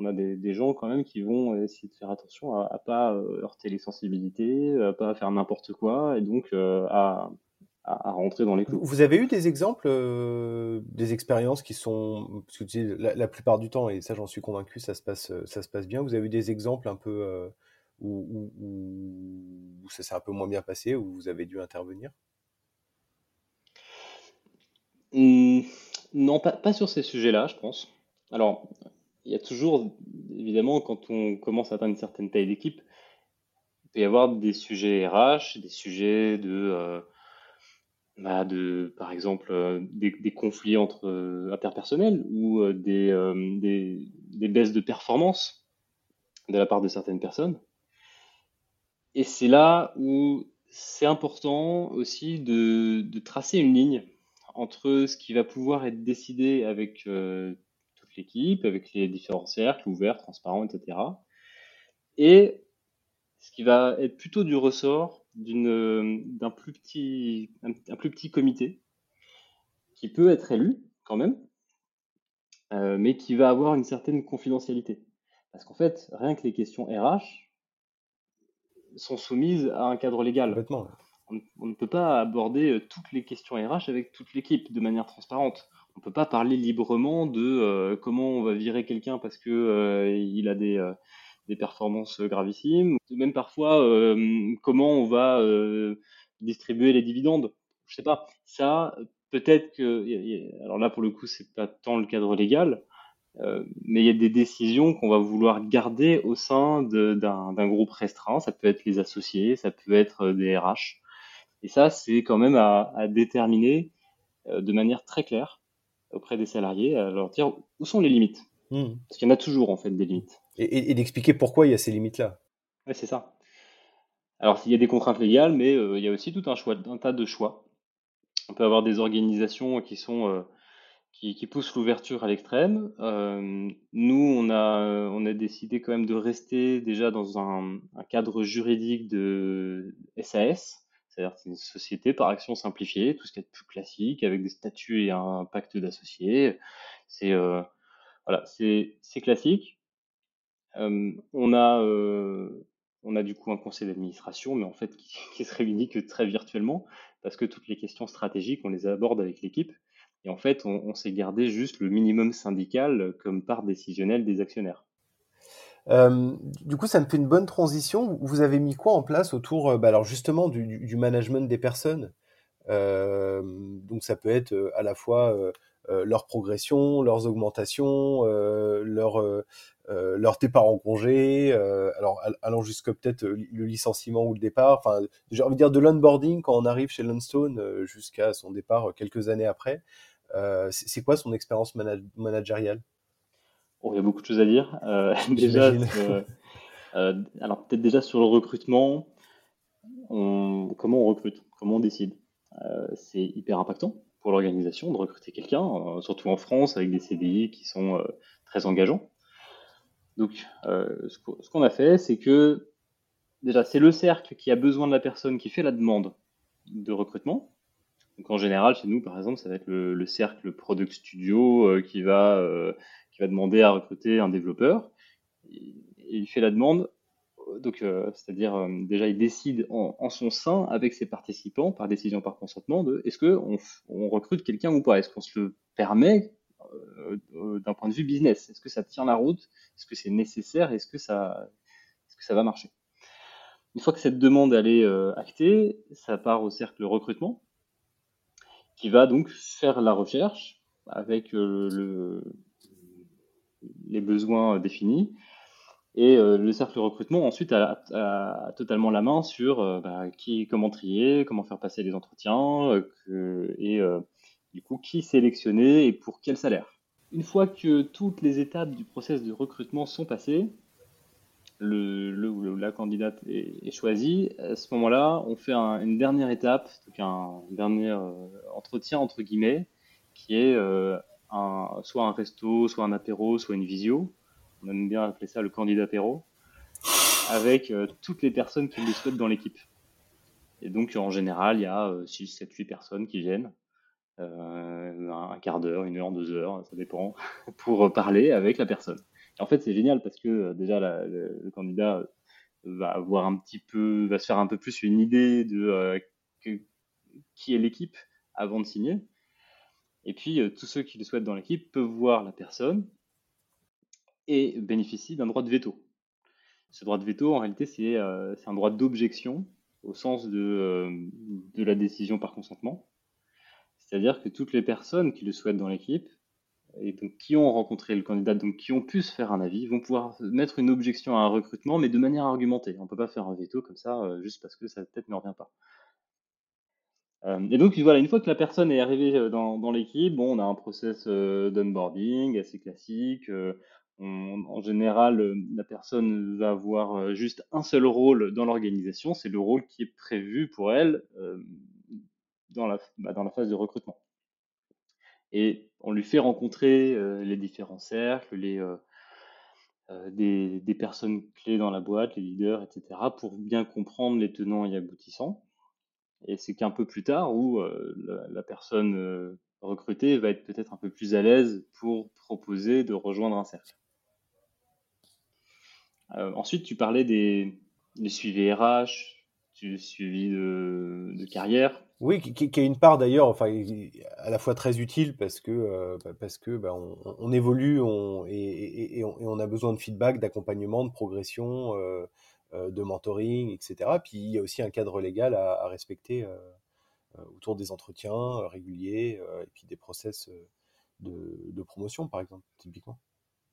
on a des, gens quand même qui vont essayer de faire attention à, ne pas euh, heurter les sensibilités, à pas faire n'importe quoi, et donc euh, à, rentrer dans les clous. Vous avez eu des exemples, euh, des expériences qui sont, parce que tu dis, la, plupart du temps, et ça j'en suis convaincu, ça se passe, ça se passe bien. Vous avez eu des exemples un peu où, ça s'est un peu moins bien passé, où vous avez dû intervenir? Mmh, Non, pas, pas sur ces sujets-là, je pense. Alors, il y a toujours, évidemment, quand on commence à atteindre une certaine taille d'équipe, il peut y avoir des sujets RH, des sujets de, euh, bah, de par exemple, euh, des, conflits entre euh, interpersonnels ou des, des, des, baisses de performance de la part de certaines personnes. Et c'est là où c'est important aussi de, de, tracer une ligne entre ce qui va pouvoir être décidé avec l'équipe, avec les différents cercles ouverts, transparents, etc. Et ce qui va être plutôt du ressort d'un plus petit, un, plus petit comité qui peut être élu quand même, euh, mais qui va avoir une certaine confidentialité. Parce qu'en fait, rien que les questions RH sont soumises à un cadre légal. On, on, ne peut pas aborder euh, toutes les questions RH avec toute l'équipe de manière transparente on peut pas parler librement de euh, comment on va virer quelqu'un parce que euh, il a des, euh, des performances gravissimes, même parfois comment on va distribuer les dividendes. Je sais pas. Ça, peut-être que, alors là pour le coup c'est pas tant le cadre légal, mais il y a des décisions qu'on va vouloir garder au sein d'un groupe restreint. Ça peut être les associés, ça peut être des RH. Et ça, c'est quand même à, à déterminer de manière très claire auprès des salariés, à leur dire où sont les limites. Hmm. Parce qu'il y en a toujours en fait des limites. Et, d'expliquer pourquoi il y a ces limites-là. Oui, c'est ça. Alors il y a des contraintes légales, mais euh, il y a aussi tout un choix, un tas de choix. On peut avoir des organisations qui sont euh, qui, poussent l'ouverture à l'extrême. Euh, nous, on a on a décidé quand même de rester déjà dans un, cadre juridique de SAS, c'est-à-dire c'est une société par action simplifiée, tout ce qui est plus classique, avec des statuts et un pacte d'associés. C'est euh, voilà, c'est classique. On a on a du coup un conseil d'administration, mais en fait qui, se réunit que très virtuellement, parce que toutes les questions stratégiques, on les aborde avec l'équipe. Et en fait, on, s'est gardé juste le minimum syndical comme part décisionnelle des actionnaires. Du coup, ça me fait une bonne transition. Vous avez mis quoi en place autour, bah alors justement, du, management des personnes? Donc, ça peut être à la fois leur progression, leurs augmentations, leur leur départ en congé, alors allant jusqu'à peut-être le licenciement ou le départ. Enfin, j'ai envie de dire de l'onboarding quand on arrive chez Lundstone jusqu'à son départ quelques années après. c'est quoi son expérience managériale? Il y a beaucoup de choses à dire. Euh, déjà, euh, euh, alors peut-être déjà sur le recrutement, comment on recrute, comment on décide? c'est hyper impactant pour l'organisation de recruter quelqu'un, surtout en France avec des CDI qui sont très engageants. Donc, ce qu'on a fait, c'est que déjà, c'est le cercle qui a besoin de la personne qui fait la demande de recrutement. Donc, en général, chez nous, par exemple, ça va être le, cercle Product Studio qui va va demander à recruter un développeur. Il fait la demande, donc euh, c'est-à-dire euh, déjà il décide en, son sein avec ses participants par décision par consentement de est-ce que on, recrute quelqu'un ou pas, est-ce qu'on se le permet euh, d'un point de vue business, est-ce que ça tient la route, est-ce que c'est nécessaire, est-ce que ça, est-ce que ça va marcher? Une fois que cette demande est actée, ça part au cercle recrutement qui va donc faire la recherche avec le, les besoins définis. Et euh, le cercle recrutement ensuite a, totalement la main sur euh, bah, qui, comment trier, comment faire passer les entretiens, euh, et, Du coup, qui sélectionner et pour quel salaire Une fois que toutes les étapes du process de recrutement sont passées, le, le la candidate est, choisie, à ce moment-là, on fait une dernière étape, donc un dernier euh, entretien entre guillemets, qui est euh, soit un resto, soit un apéro, soit une visio. On aime bien appeler ça le candidat apéro, avec euh, toutes les personnes qui le souhaitent dans l'équipe. Et donc, en général, il y a 6, 7, 8 personnes qui viennent. Euh, un quart d'heure, une heure, deux heures, ça dépend, pour parler avec la personne. en fait, c'est génial parce que euh, déjà le, candidat va avoir un petit peu, va se faire un peu plus une idée de qui est l'équipe avant de signer. Et puis, tous ceux qui le souhaitent dans l'équipe peuvent voir la personne et bénéficient d'un droit de veto. Ce droit de veto, en réalité, c'est un droit d'objection au sens de, de la décision par consentement. C'est-à-dire que toutes les personnes qui le souhaitent dans l'équipe, et donc qui ont rencontré le candidat, donc qui ont pu se faire un avis, vont pouvoir mettre une objection à un recrutement, mais de manière argumentée. On ne peut pas faire un veto comme ça, euh, juste parce que sa tête ne revient pas. Euh, et donc voilà, une fois que la personne est arrivée euh, dans, l'équipe, bon, on a un process d'onboarding assez classique. En général, la personne va avoir juste un seul rôle dans l'organisation, c'est le rôle qui est prévu pour elle dans la, bah, dans la phase de recrutement. Et on lui fait rencontrer euh, les différents cercles, les, euh, euh, des, personnes clés dans la boîte, les leaders, etc., pour bien comprendre les tenants et aboutissants. Et c'est qu'un peu plus tard où la, personne recrutée va être peut-être un peu plus à l'aise pour proposer de rejoindre un cercle. Ensuite, tu parlais des, des suivis RH, du suivi de, carrière. Oui, qui, a une part d'ailleurs, enfin, à la fois très utile parce que euh, bah, parce que bah, on, évolue, on, et, on, a besoin de feedback, d'accompagnement, de progression, euh, euh, de mentoring, etc. Puis il y a aussi un cadre légal à, respecter autour des entretiens réguliers et puis des process de, promotion, par exemple, typiquement.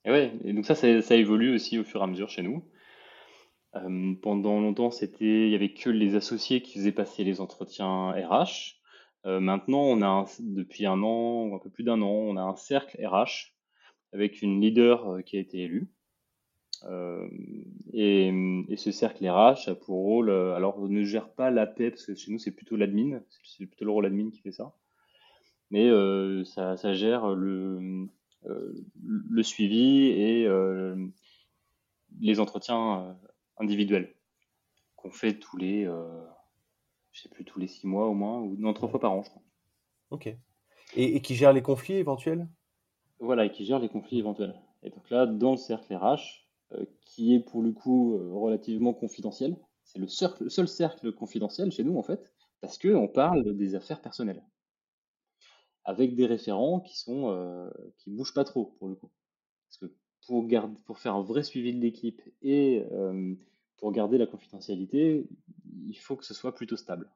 Et ouais, et donc ça, ça évolue aussi au fur et à mesure chez nous. Euh, pendant longtemps, c'était, il y avait que les associés qui faisaient passer les entretiens RH. Euh, maintenant, on a depuis un an, ou un peu plus d'un an, on a un cercle RH avec une leader euh, qui a été élue. Et, ce cercle RH a pour rôle, alors on ne gère pas la paix parce que chez nous c'est plutôt l'admin, c'est plutôt le rôle admin qui fait ça, mais ça, gère le, le suivi et les entretiens individuel qu'on fait tous les, euh, je sais plus, tous les six mois au moins, ou non, trois fois par an, je crois. Ok. Et, qui gère les conflits éventuels? Voilà, et qui gère les conflits éventuels. Et donc là, dans le cercle RH, euh, qui est pour le coup euh, relativement confidentiel, c'est le, seul cercle confidentiel chez nous en fait, parce qu'on parle des affaires personnelles avec des référents qui sont euh, qui bougent pas trop pour le coup. Parce que pour, garder, pour faire un vrai suivi de l'équipe et euh, pour garder la confidentialité, il faut que ce soit plutôt stable.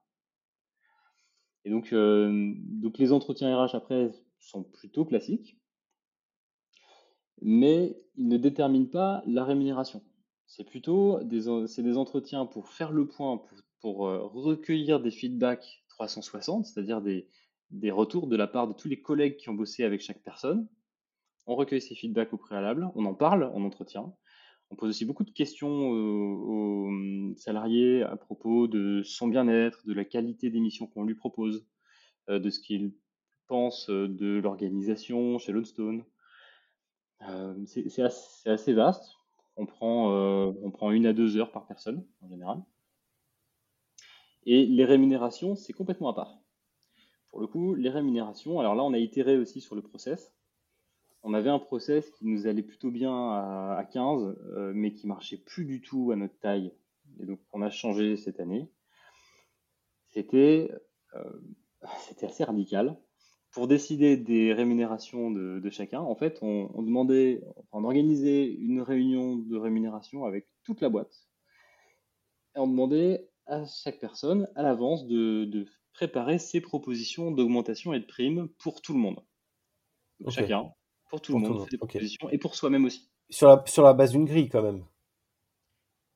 Et donc, euh, donc les entretiens RH après sont plutôt classiques, mais ils ne déterminent pas la rémunération. C'est plutôt des, des entretiens pour faire le point, pour, pour recueillir des feedbacks 360, c'est-à-dire des, des retours de la part de tous les collègues qui ont bossé avec chaque personne, on recueille ces feedbacks au préalable, on en parle en entretien. On pose aussi beaucoup de questions aux, hum, salariés à propos de son bien-être, de la qualité des missions qu'on lui propose, euh, de ce qu'il pense euh, de l'organisation chez Lodestone. Euh, c'est assez, vaste. On prend, on prend une à deux heures par personne en général. Et les rémunérations, c'est complètement à part. Pour le coup, les rémunérations, alors là, on a itéré aussi sur le process on avait un process qui nous allait plutôt bien à, 15, euh, mais qui marchait plus du tout à notre taille. Et donc, on a changé cette année. C'était euh, assez radical. Pour décider des rémunérations de, chacun, en fait, on, demandait, on organisait une réunion de rémunération avec toute la boîte. Et on demandait à chaque personne, à l'avance, de, préparer ses propositions d'augmentation et de primes pour tout le monde. Chacun pour tout le monde, des propositions, et pour soi-même aussi. Sur la, sur la base d'une grille, quand même.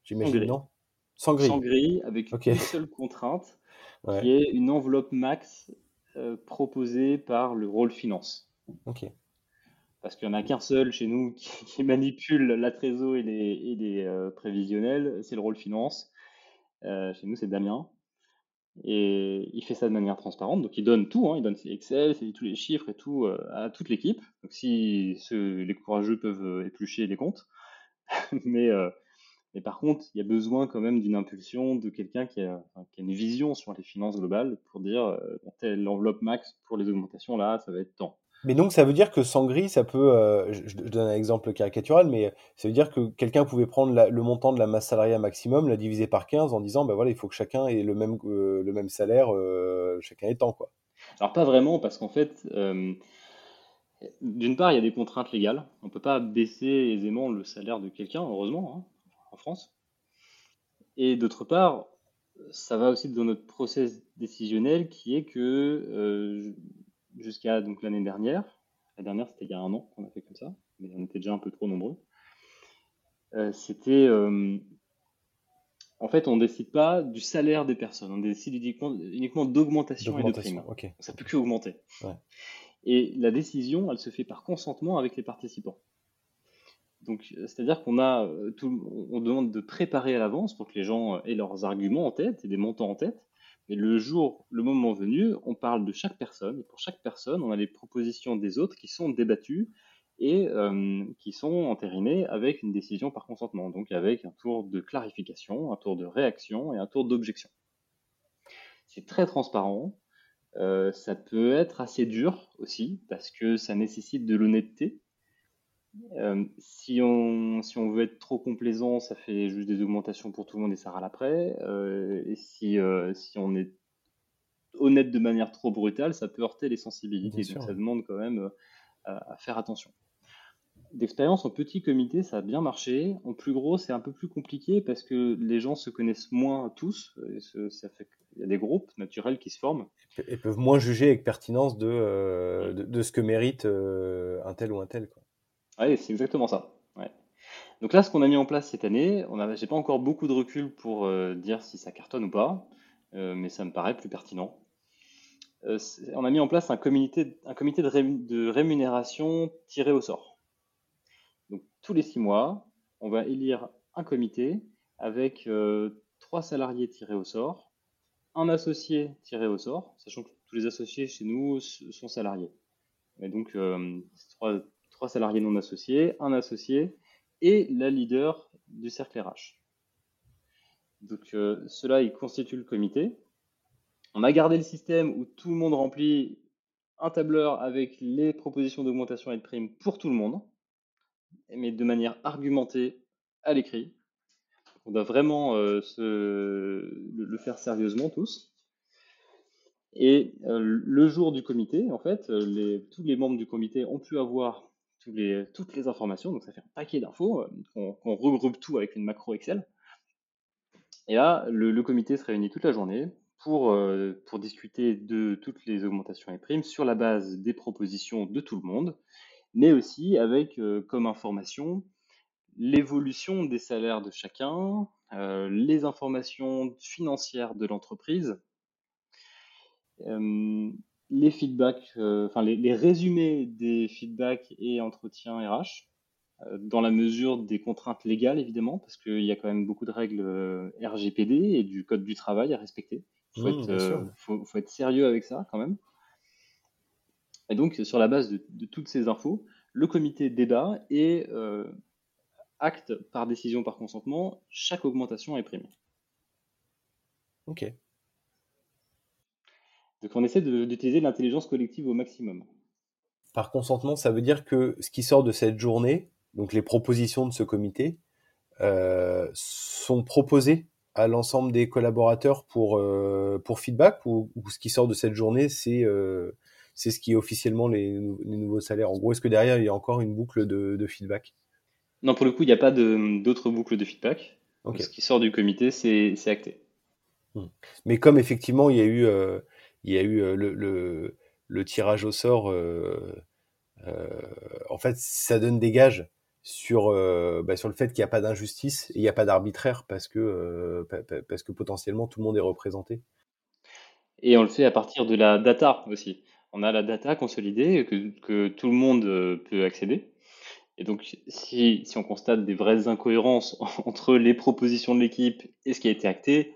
J'imagine, non? Sans grille. Sans grille, avec une seule contrainte, qui est une enveloppe max proposé par le rôle finance. Ok. Parce qu'il n'y en a qu'un seul chez nous qui, manipule la trésor et les, prévisionnels, c'est le rôle finance. chez nous, c'est Damien. Et il fait ça de manière transparente, donc il donne tout, hein, il donne ses Excel, tous les chiffres et tout à toute l'équipe. Donc si les courageux peuvent éplucher les comptes, mais mais par contre, il y a besoin quand même d'une impulsion de quelqu'un qui, a une vision sur les finances globales pour dire euh, telle enveloppe max pour les augmentations là, ça va être tant. Mais donc ça veut dire que sans gris, ça peut, euh, je, donne un exemple caricatural, mais ça veut dire que quelqu'un pouvait prendre le montant de la masse salariale maximum, la diviser par 15 en disant, ben voilà, il faut que chacun ait le même, euh, le même salaire, chacun étant quoi. Alors pas vraiment, parce qu'en fait, d'une part, il y a des contraintes légales. On ne peut pas baisser aisément le salaire de quelqu'un, heureusement. Hein en France. Et d'autre part, ça va aussi dans notre process décisionnel qui est que euh, jusqu'à donc l'année dernière, la dernière c'était il y a un an qu'on a fait comme ça, mais on était déjà un peu trop nombreux. Euh, c'était euh, en fait on décide pas du salaire des personnes, on décide uniquement, d'augmentation et de prime. Ça peut que augmenter. Et la décision, elle se fait par consentement avec les participants. Donc, euh, c'est-à-dire qu'on a tout, on demande de préparer à l'avance pour que les gens aient leurs arguments en tête et des montants en tête. Mais le jour, le moment venu, on parle de chaque personne. Et pour chaque personne, on a les propositions des autres qui sont débattues et qui sont entérinées avec une décision par consentement. Donc, avec un tour de clarification, un tour de réaction et un tour d'objection. C'est très transparent. ça peut être assez dur aussi parce que ça nécessite de l'honnêteté euh, si, on, si on veut être trop complaisant, ça fait juste des augmentations pour tout le monde et ça râle après. Euh, et si, euh, si on est honnête de manière trop brutale, ça peut heurter les sensibilités. donc ça demande quand même à, faire attention. D'expérience en petit comité, ça a bien marché. En plus gros, c'est un peu plus compliqué parce que les gens se connaissent moins tous. ça fait il y a des groupes naturels qui se forment. Et peuvent moins juger avec pertinence de, de, de ce que mérite un tel ou un tel. Quoi. Oui, c'est exactement ça. Donc là, ce qu'on a mis en place cette année, on a, j'ai pas encore beaucoup de recul pour euh, dire si ça cartonne ou pas, euh, mais ça me paraît plus pertinent. Euh, on a mis en place un comité, un comité de, rémunération tiré au sort. Donc tous les six mois, on va élire un comité avec trois salariés tirés au sort, un associé tiré au sort, sachant que tous les associés chez nous sont salariés. Et donc, trois, trois salariés non associés, un associé et la leader du cercle RH. Donc euh, cela, constitue le comité. On a gardé le système où tout le monde remplit un tableur avec les propositions d'augmentation et de primes pour tout le monde, mais de manière argumentée à l'écrit. On doit vraiment euh, le faire sérieusement tous. Et euh, le jour du comité, en fait, tous les membres du comité ont pu avoir toutes les informations, donc ça fait un paquet d'infos, euh, qu'on regroupe tout avec une macro Excel. Et là, le, comité se réunit toute la journée pour, euh, pour discuter de toutes les augmentations et primes sur la base des propositions de tout le monde, mais aussi avec euh, comme information l'évolution des salaires de chacun, les informations financières de l'entreprise, les feedbacks, euh, enfin les, résumés des feedbacks et entretiens RH, euh, dans la mesure des contraintes légales évidemment, parce qu'il y a quand même beaucoup de règles euh, RGPD et du code du travail à respecter. Il mmh, faut, être, sérieux avec ça quand même. Et donc sur la base de, toutes ces infos, le comité débat et acte par décision par consentement chaque augmentation est primée. Ok. Donc on essaie d'utiliser l'intelligence collective au maximum. Par consentement, ça veut dire que ce qui sort de cette journée, donc les propositions de ce comité, euh, sont proposées à l'ensemble des collaborateurs pour, euh, pour feedback ou, ce qui sort de cette journée, c'est euh, c'est ce qui est officiellement les, nouveaux salaires? En gros, est-ce que derrière, il y a encore une boucle de, feedback? Non, pour le coup, il n'y a pas d'autres boucles de feedback. Ce qui sort du comité, c'est acté. Hmm. Mais comme effectivement, il y a eu il y a eu le, tirage au sort. en fait, ça donne des gages sur, bah, sur le fait qu'il n'y a pas d'injustice et il n'y a pas d'arbitraire parce que, parce que potentiellement tout le monde est représenté. Et on le fait à partir de la data aussi. On a la data consolidée que, que tout le monde peut accéder. Et donc, si, si on constate des vraies incohérences entre les propositions de l'équipe et ce qui a été acté,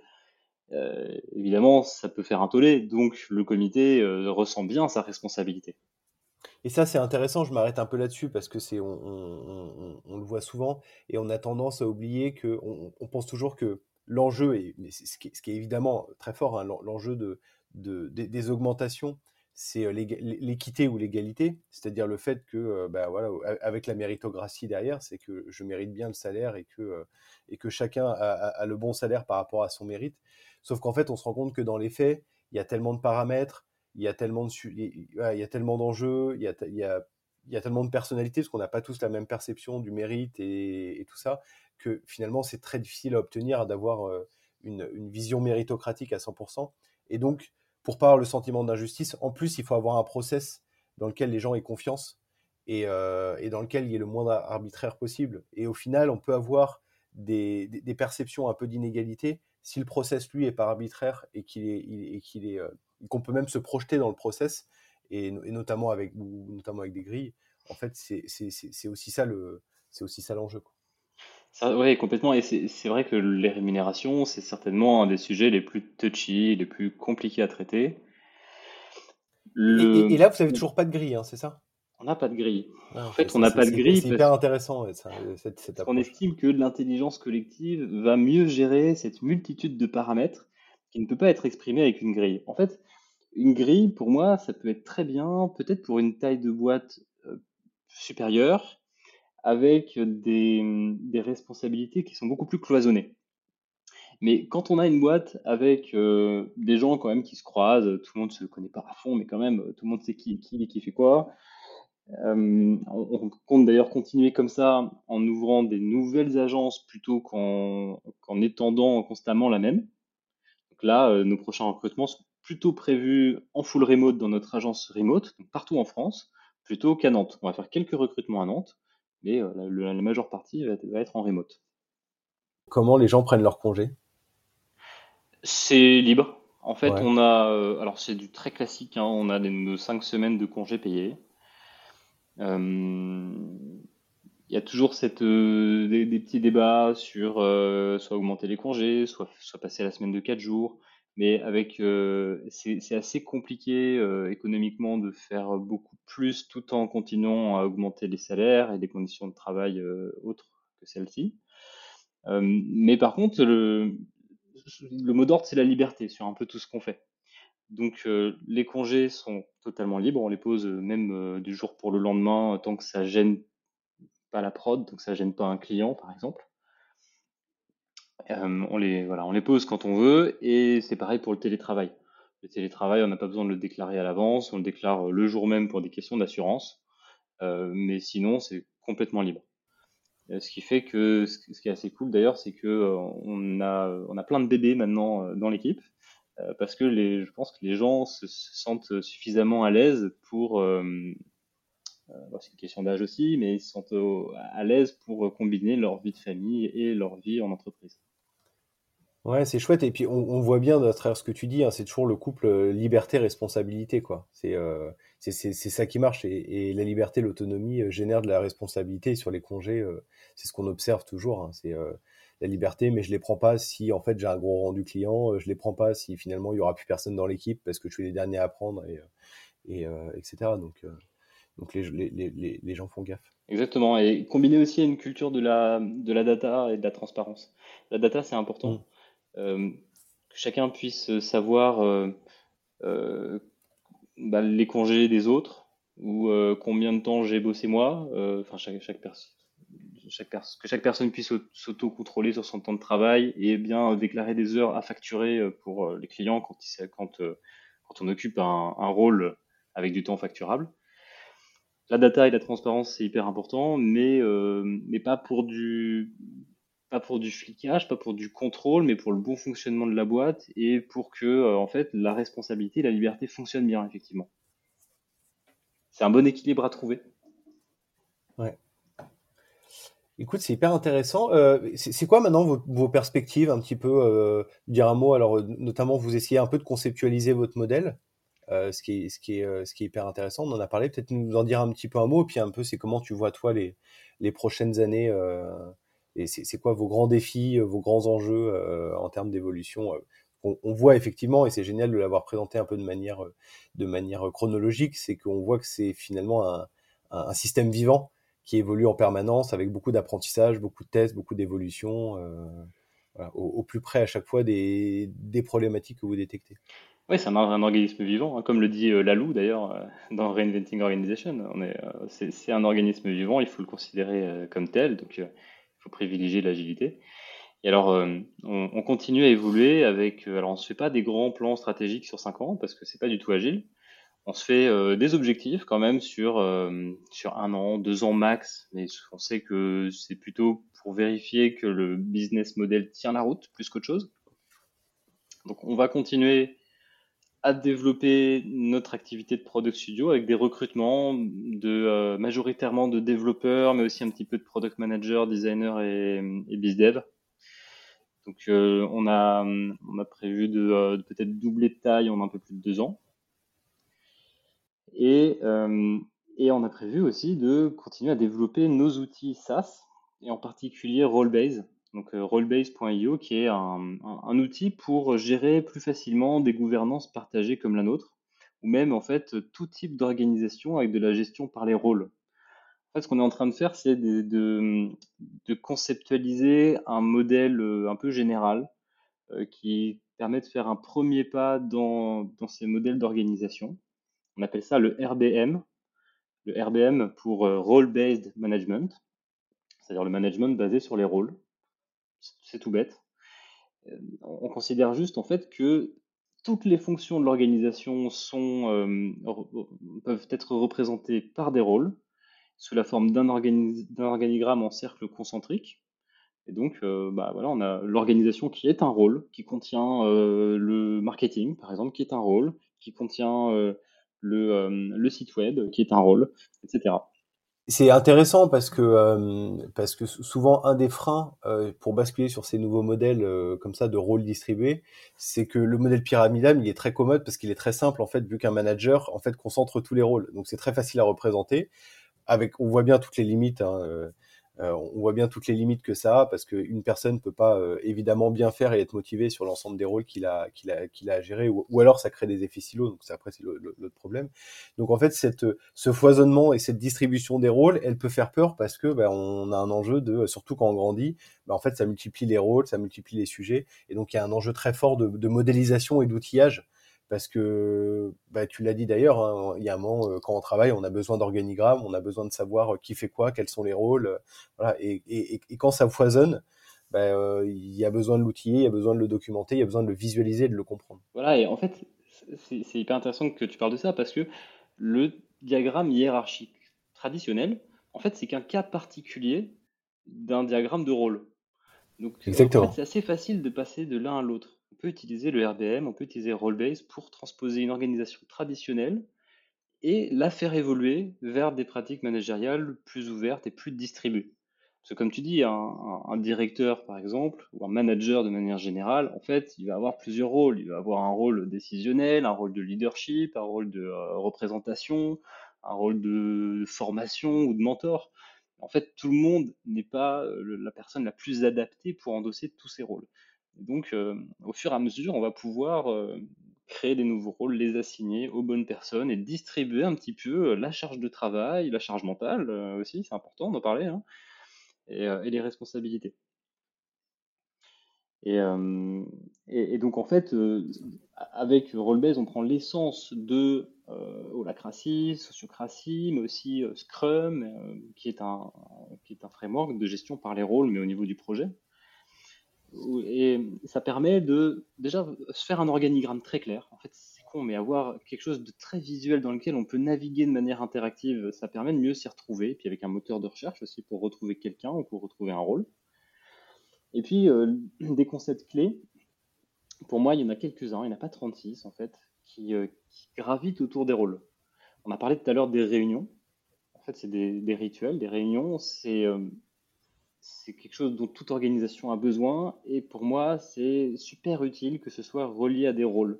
euh, évidemment, ça peut faire un tollé. Donc, le comité euh, ressent bien sa responsabilité. Et ça, c'est intéressant, je m'arrête un peu là-dessus parce que c'est, on, le voit souvent et on a tendance à oublier que on, pense toujours que l'enjeu, et ce qui, est, évidemment très fort, hein, l'enjeu de, des augmentations, c'est euh, l'équité ou l'égalité, c'est-à-dire le fait que, bah, voilà, avec la méritocratie derrière, c'est que je mérite bien le salaire et que, et que chacun a, le bon salaire par rapport à son mérite. Sauf qu'en fait, on se rend compte que dans les faits, il y a tellement de paramètres, il y a tellement de, il y a tellement d'enjeux, il y a, il y a, il y a tellement de personnalités, parce qu'on n'a pas tous la même perception du mérite et, tout ça, que finalement, c'est très difficile à obtenir d'avoir une, une vision méritocratique à 100%. Et donc, pour pas le sentiment d'injustice, en plus, il faut avoir un process dans lequel les gens aient confiance et, et dans lequel il y ait le moins arbitraire possible. Et au final, on peut avoir des, des, perceptions un peu d'inégalité si le process, lui, est pas arbitraire et qu'il est, qu'il est, qu'on peut même se projeter dans le process et, notamment avec notamment avec des grilles. En fait, c'est aussi ça le c'est aussi ça l'enjeu. Oui, complètement. Et c'est vrai que les rémunérations, c'est certainement un des sujets les plus touchy, les plus compliqués à traiter. Et, là, vous n'avez toujours pas de grille, hein, c'est ça? On n'a pas de grille. Ah, en fait, on n'a pas de grille. C'est hyper intéressant, On estime que l'intelligence collective va mieux gérer cette multitude de paramètres qui ne peut pas être exprimée avec une grille. En fait, une grille, pour moi, ça peut être très bien, peut-être pour une taille de boîte euh, supérieure, avec des, des, responsabilités qui sont beaucoup plus cloisonnées. Mais quand on a une boîte avec euh, des gens quand même qui se croisent, tout le monde se connaît pas à fond, mais quand même tout le monde sait qui qui, qui fait quoi. Euh, on, compte d'ailleurs continuer comme ça en ouvrant des nouvelles agences plutôt qu'en étendant constamment la même. Donc là, euh, nos prochains recrutements sont plutôt prévus en full remote dans notre agence remote, donc partout en France, plutôt qu'à Nantes. On va faire quelques recrutements à Nantes mais euh, la, majeure partie va, être en remote. Comment les gens prennent leur congé? C'est libre. En fait, on a, alors c'est du très classique, hein, on a des, 5 semaines de congés payés. Euh, il y a toujours cette, des, petits débats sur soit augmenter les congés, soit, soit passer la semaine de 4 jours. Mais avec, euh, c'est assez compliqué euh, économiquement de faire beaucoup plus tout en continuant à augmenter les salaires et les conditions de travail euh, autres que celles-ci. mais par contre, le mot d'ordre, c'est la liberté sur un peu tout ce qu'on fait. Donc les congés sont totalement libres, on les pose même du jour pour le lendemain tant que ça gêne pas la prod, donc ça gêne pas un client par exemple. Euh, on, les, pose quand on veut et c'est pareil pour le télétravail. Le télétravail, on n'a pas besoin de le déclarer à l'avance, on le déclare le jour même pour des questions d'assurance, euh, mais sinon c'est complètement libre. Euh, ce qui fait que ce qui est assez cool d'ailleurs, c'est que on a on a plein de bébés maintenant dans l'équipe parce que je pense que les gens se, sentent suffisamment à l'aise pour c'est une question d'âge aussi, mais ils se sentent à l'aise pour combiner leur vie de famille et leur vie en entreprise. Ouais, c'est chouette. Et puis, on, voit bien à travers ce que tu dis, hein, c'est toujours le couple euh, liberté-responsabilité, quoi. C'est euh, ça qui marche. Et, la liberté, l'autonomie euh, génère de la responsabilité sur les congés. c'est ce qu'on observe toujours. Hein, c'est la liberté, mais je les prends pas si, en fait, j'ai un gros rendu client. je les prends pas si, finalement, il y aura plus personne dans l'équipe parce que je suis les derniers à apprendre, et, et etc. Donc, donc les, les, les, les gens font gaffe. Exactement. Et combiner aussi une culture de la, de la data et de la transparence. La data, c'est important. Mmh. Euh, que chacun puisse savoir euh, euh, bah, les congés des autres ou combien de temps j'ai bossé moi. Enfin, chaque, chaque personne chaque que chaque personne puisse s'auto-contrôler sur son temps de travail et bien déclarer des heures à facturer pour les clients quand, on occupe un, rôle avec du temps facturable. La data et la transparence, c'est hyper important, mais, euh, pas pour du, flicage, pas pour du contrôle, mais pour le bon fonctionnement de la boîte et pour que euh, en fait la responsabilité, la liberté fonctionnent bien effectivement. C'est un bon équilibre à trouver. Ouais. Écoute, c'est hyper intéressant. Euh, c'est quoi maintenant vos, perspectives un petit peu euh, Dire un mot? Alors, notamment, vous essayez un peu de conceptualiser votre modèle, euh, ce, qui est, ce, qui est, ce qui est hyper intéressant. On en a parlé. Peut-être nous en dire un petit peu un mot, puis un peu, c'est comment tu vois toi les, les prochaines années et c'est quoi vos grands défis, vos grands enjeux en termes d'évolution on, on, voit effectivement, et c'est génial de l'avoir présenté un peu de manière, de manière chronologique, c'est qu'on voit que c'est finalement un, un, système vivant qui évolue en permanence avec beaucoup d'apprentissage, beaucoup de tests, beaucoup d'évolution, euh, au, plus près à chaque fois des, problématiques que vous détectez. Oui, c'est un, un, organisme vivant, hein, comme le dit euh, Lalou d'ailleurs euh, dans Reinventing Organization. c'est, un organisme vivant, il faut le considérer comme tel, donc il faut privilégier l'agilité. Et alors, on, on, continue à évoluer avec. alors, on ne se fait pas des grands plans stratégiques sur 5 ans parce que c'est pas du tout agile on se fait euh, des objectifs quand même sur, euh, sur un an, deux ans max, mais on sait que c'est plutôt pour vérifier que le business model tient la route plus qu'autre chose. Donc on va continuer à développer notre activité de product studio avec des recrutements de euh, majoritairement de développeurs, mais aussi un petit peu de product manager, designer et, et bizdev. Donc on a prévu de peut-être doubler de taille en un peu plus de deux ans. Et, euh, et on a prévu aussi de continuer à développer nos outils SaaS, et en particulier Rollbase, donc euh, rollbase.io, qui est un, outil pour gérer plus facilement des gouvernances partagées comme la nôtre, ou même en fait tout type d'organisation avec de la gestion par les rôles. En fait, ce qu'on est en train de faire, c'est de, conceptualiser un modèle euh, un peu général qui permet de faire un premier pas dans ces modèles d'organisation. On appelle ça le RBM. Le RBM pour euh, Role-Based Management, c'est-à-dire le management basé sur les rôles. C'est tout bête. Euh, on considère juste en fait que toutes les fonctions de l'organisation euh, peuvent être représentées par des rôles sous la forme d'un organigramme en cercle concentrique. Et donc, bah, voilà, on a l'organisation qui est un rôle, qui contient le marketing, par exemple, qui est un rôle, qui contient le, euh, le site web qui est un rôle, etc. C'est intéressant parce que euh, parce que souvent un des freins euh, pour basculer sur ces nouveaux modèles comme ça de rôles distribués, c'est que le modèle pyramidal il est très commode parce qu'il est très simple en fait vu qu'un manager en fait concentre tous les rôles donc c'est très facile à représenter. Avec on voit bien toutes les limites. Hein, euh, on voit bien toutes les limites que ça a parce qu'une personne ne peut pas euh, évidemment bien faire et être motivée sur l'ensemble des rôles qu'il a, qu'il a, qu'il a à gérer, ou, alors ça crée des effets silos, donc après c'est l'autre problème. Donc en fait, cette, ce foisonnement et cette distribution des rôles, elle peut faire peur parce que ben, on a un enjeu de, surtout quand on grandit, ben, en fait ça multiplie les rôles, ça multiplie les sujets, et donc il y a un enjeu très fort de, de modélisation et d'outillage parce que bah, tu l'as dit d'ailleurs, hein, il y a un moment euh, quand on travaille, on a besoin d'organigrammes, on a besoin de savoir euh, qui fait quoi, quels sont les rôles, euh, voilà. Et, et, et quand ça foisonne, bah, il y a besoin de l'outiller, il y a besoin de le documenter, il y a besoin de le visualiser, de le comprendre. Voilà, et en fait, c'est hyper intéressant que tu parles de ça parce que le diagramme hiérarchique traditionnel, en fait, c'est qu'un cas particulier d'un diagramme de rôle. Donc, c'est assez facile de passer de l'un à l'autre peut utiliser le RBM, on peut utiliser Rollbase pour transposer une organisation traditionnelle et la faire évoluer vers des pratiques managériales plus ouvertes et plus distribuées. Parce que comme tu dis, un, directeur par exemple, ou un manager de manière générale, en fait, il va avoir plusieurs rôles. Il va avoir un rôle décisionnel, un rôle de leadership, un rôle de euh, représentation, un rôle de formation ou de mentor. En fait, tout le monde n'est pas euh, la personne la plus adaptée pour endosser tous ces rôles donc, euh, au fur et à mesure, on va pouvoir euh, créer des nouveaux rôles, les assigner aux bonnes personnes et distribuer un petit peu euh, la charge de travail, la charge mentale aussi, c'est important d'en parler, hein, et, les responsabilités. Et, donc en fait, avec Rollbase, on prend l'essence de holacratie, sociocratie, mais aussi Scrum, qui, est un, qui est un framework de gestion par les rôles, mais au niveau du projet. Et ça permet de déjà se faire un organigramme très clair. En fait, c'est con, mais avoir quelque chose de très visuel dans lequel on peut naviguer de manière interactive, ça permet de mieux s'y retrouver. Puis avec un moteur de recherche aussi pour retrouver quelqu'un ou pour retrouver un rôle. Et puis euh, des concepts clés. Pour moi, il y en a quelques-uns, il n'y en a pas 36 en fait, qui, euh, qui, gravitent autour des rôles. On a parlé tout à l'heure des réunions. En fait, c'est des, des, rituels. Des réunions, c'est euh, c'est quelque chose dont toute organisation a besoin. Et pour moi, c'est super utile que ce soit relié à des rôles.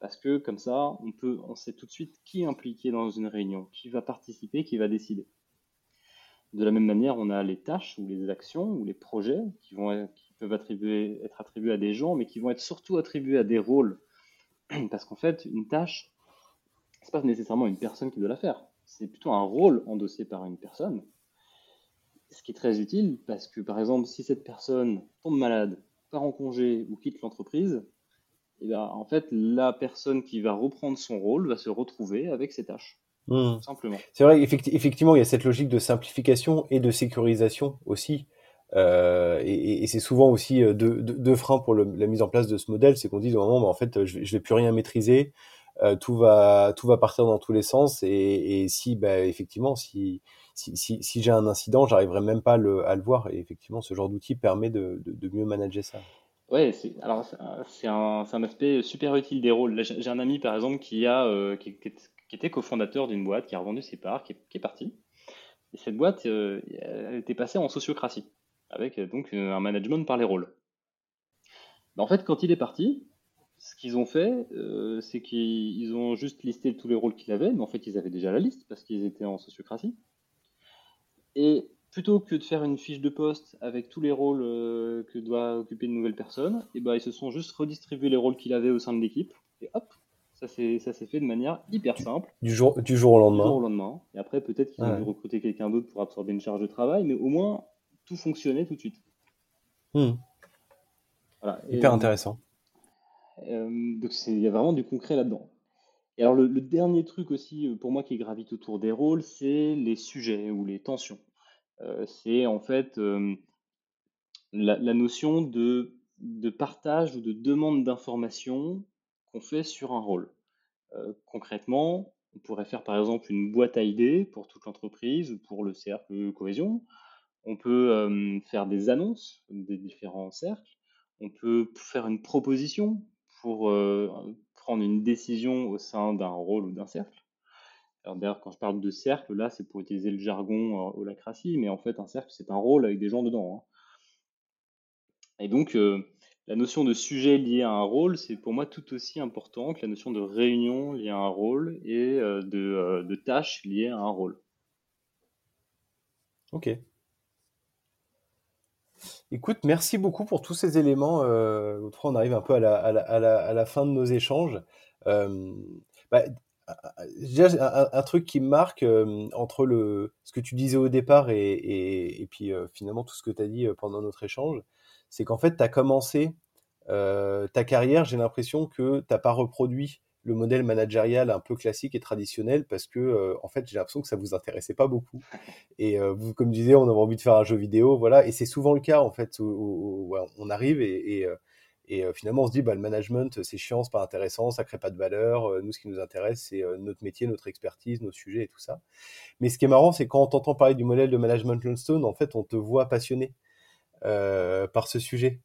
Parce que comme ça, on, peut, on sait tout de suite qui est impliqué dans une réunion, qui va participer, qui va décider. De la même manière, on a les tâches ou les actions ou les projets qui, peuvent être attribués à des gens, mais qui vont être surtout attribués à des rôles. Parce qu'en fait, une tâche, c'est pas nécessairement une personne qui doit la faire. C'est plutôt un rôle endossé par une personne. Ce qui est très utile parce que, par exemple, si cette personne tombe malade, part en congé ou quitte l'entreprise, et eh ben, en fait, la personne qui va reprendre son rôle va se retrouver avec ses tâches. Mmh. Simplement. C'est vrai, effectivement, il y a cette logique de simplification et de sécurisation aussi. Euh, et, c'est souvent aussi euh, deux, freins pour la mise en place de ce modèle, c'est qu'on dit au moment, bah, en fait, je, ne vais plus rien maîtriser, euh, tout va tout va partir dans tous les sens, et, si, bah, effectivement, si si, si, j'ai un incident, j'arriverai même pas le, à le voir. Et effectivement, ce genre d'outil permet de, de, mieux manager ça. Ouais, alors c'est un, un, aspect super utile des rôles. J'ai un ami par exemple qui a qui, qui, était cofondateur d'une boîte, qui a revendu ses parts, qui est, parti. Et cette boîte, elle était passée en sociocratie avec euh, donc euh, un management par les rôles. Bah, en fait, quand il est parti, ce qu'ils ont fait, euh, c'est qu'ils ont juste listé tous les rôles qu'il avait, mais en fait, ils avaient déjà la liste parce qu'ils étaient en sociocratie. Et plutôt que de faire une fiche de poste avec tous les rôles que doit occuper une nouvelle personne, et eh ben, ils se sont juste redistribués les rôles qu'il avait au sein de l'équipe. Et hop, ça s'est fait de manière hyper simple. Du jour, du jour au lendemain. Du jour au lendemain. Et après, peut-être qu'ils ont dû recruter quelqu'un d'autre pour absorber une charge de travail, mais au moins, tout fonctionnait tout de suite. Hmm. Hyper euh, intéressant. Euh, donc il y a vraiment du concret là-dedans. Et alors le, dernier truc aussi euh, pour moi qui gravite autour des rôles, c'est les sujets ou les tensions. c'est en fait la, notion de, de, partage ou de demande d'information qu'on fait sur un rôle. concrètement, on pourrait faire par exemple une boîte à idées pour toute l'entreprise ou pour le cercle cohésion. On peut faire des annonces des différents cercles. On peut faire une proposition pour prendre une décision au sein d'un rôle ou d'un cercle. D'ailleurs, quand je parle de cercle, là, c'est pour utiliser le jargon euh, holacratie, mais en fait, un cercle, c'est un rôle avec des gens dedans. Hein. Et donc, la notion de sujet lié à un rôle, c'est pour moi tout aussi important que la notion de réunion liée à un rôle et de, de tâches liées à un rôle. Ok, Écoute, merci beaucoup pour tous ces éléments. Euh, on arrive un peu à la, fin de nos échanges. Euh, bah, un, truc qui me marque euh, entre le, ce que tu disais au départ et, puis euh, finalement tout ce que tu as dit pendant notre échange, c'est qu'en fait, tu as commencé ta carrière, j'ai l'impression que tu n'as pas reproduit le modèle managérial un peu classique et traditionnel parce que euh, en fait j'ai l'impression que ça vous intéressait pas beaucoup. Et euh, vous comme je disais on avait envie de faire un jeu vidéo voilà. Et c'est souvent le cas en fait où, on arrive et, et, euh, finalement on se dit bah le management c'est chiant c'est pas intéressant ça crée pas de valeur nous ce qui nous intéresse c'est notre métier notre expertise nos sujets et tout ça. Mais ce qui est marrant c'est quand on t'entend parler du modèle de management Lone en fait on te voit passionné par ce sujet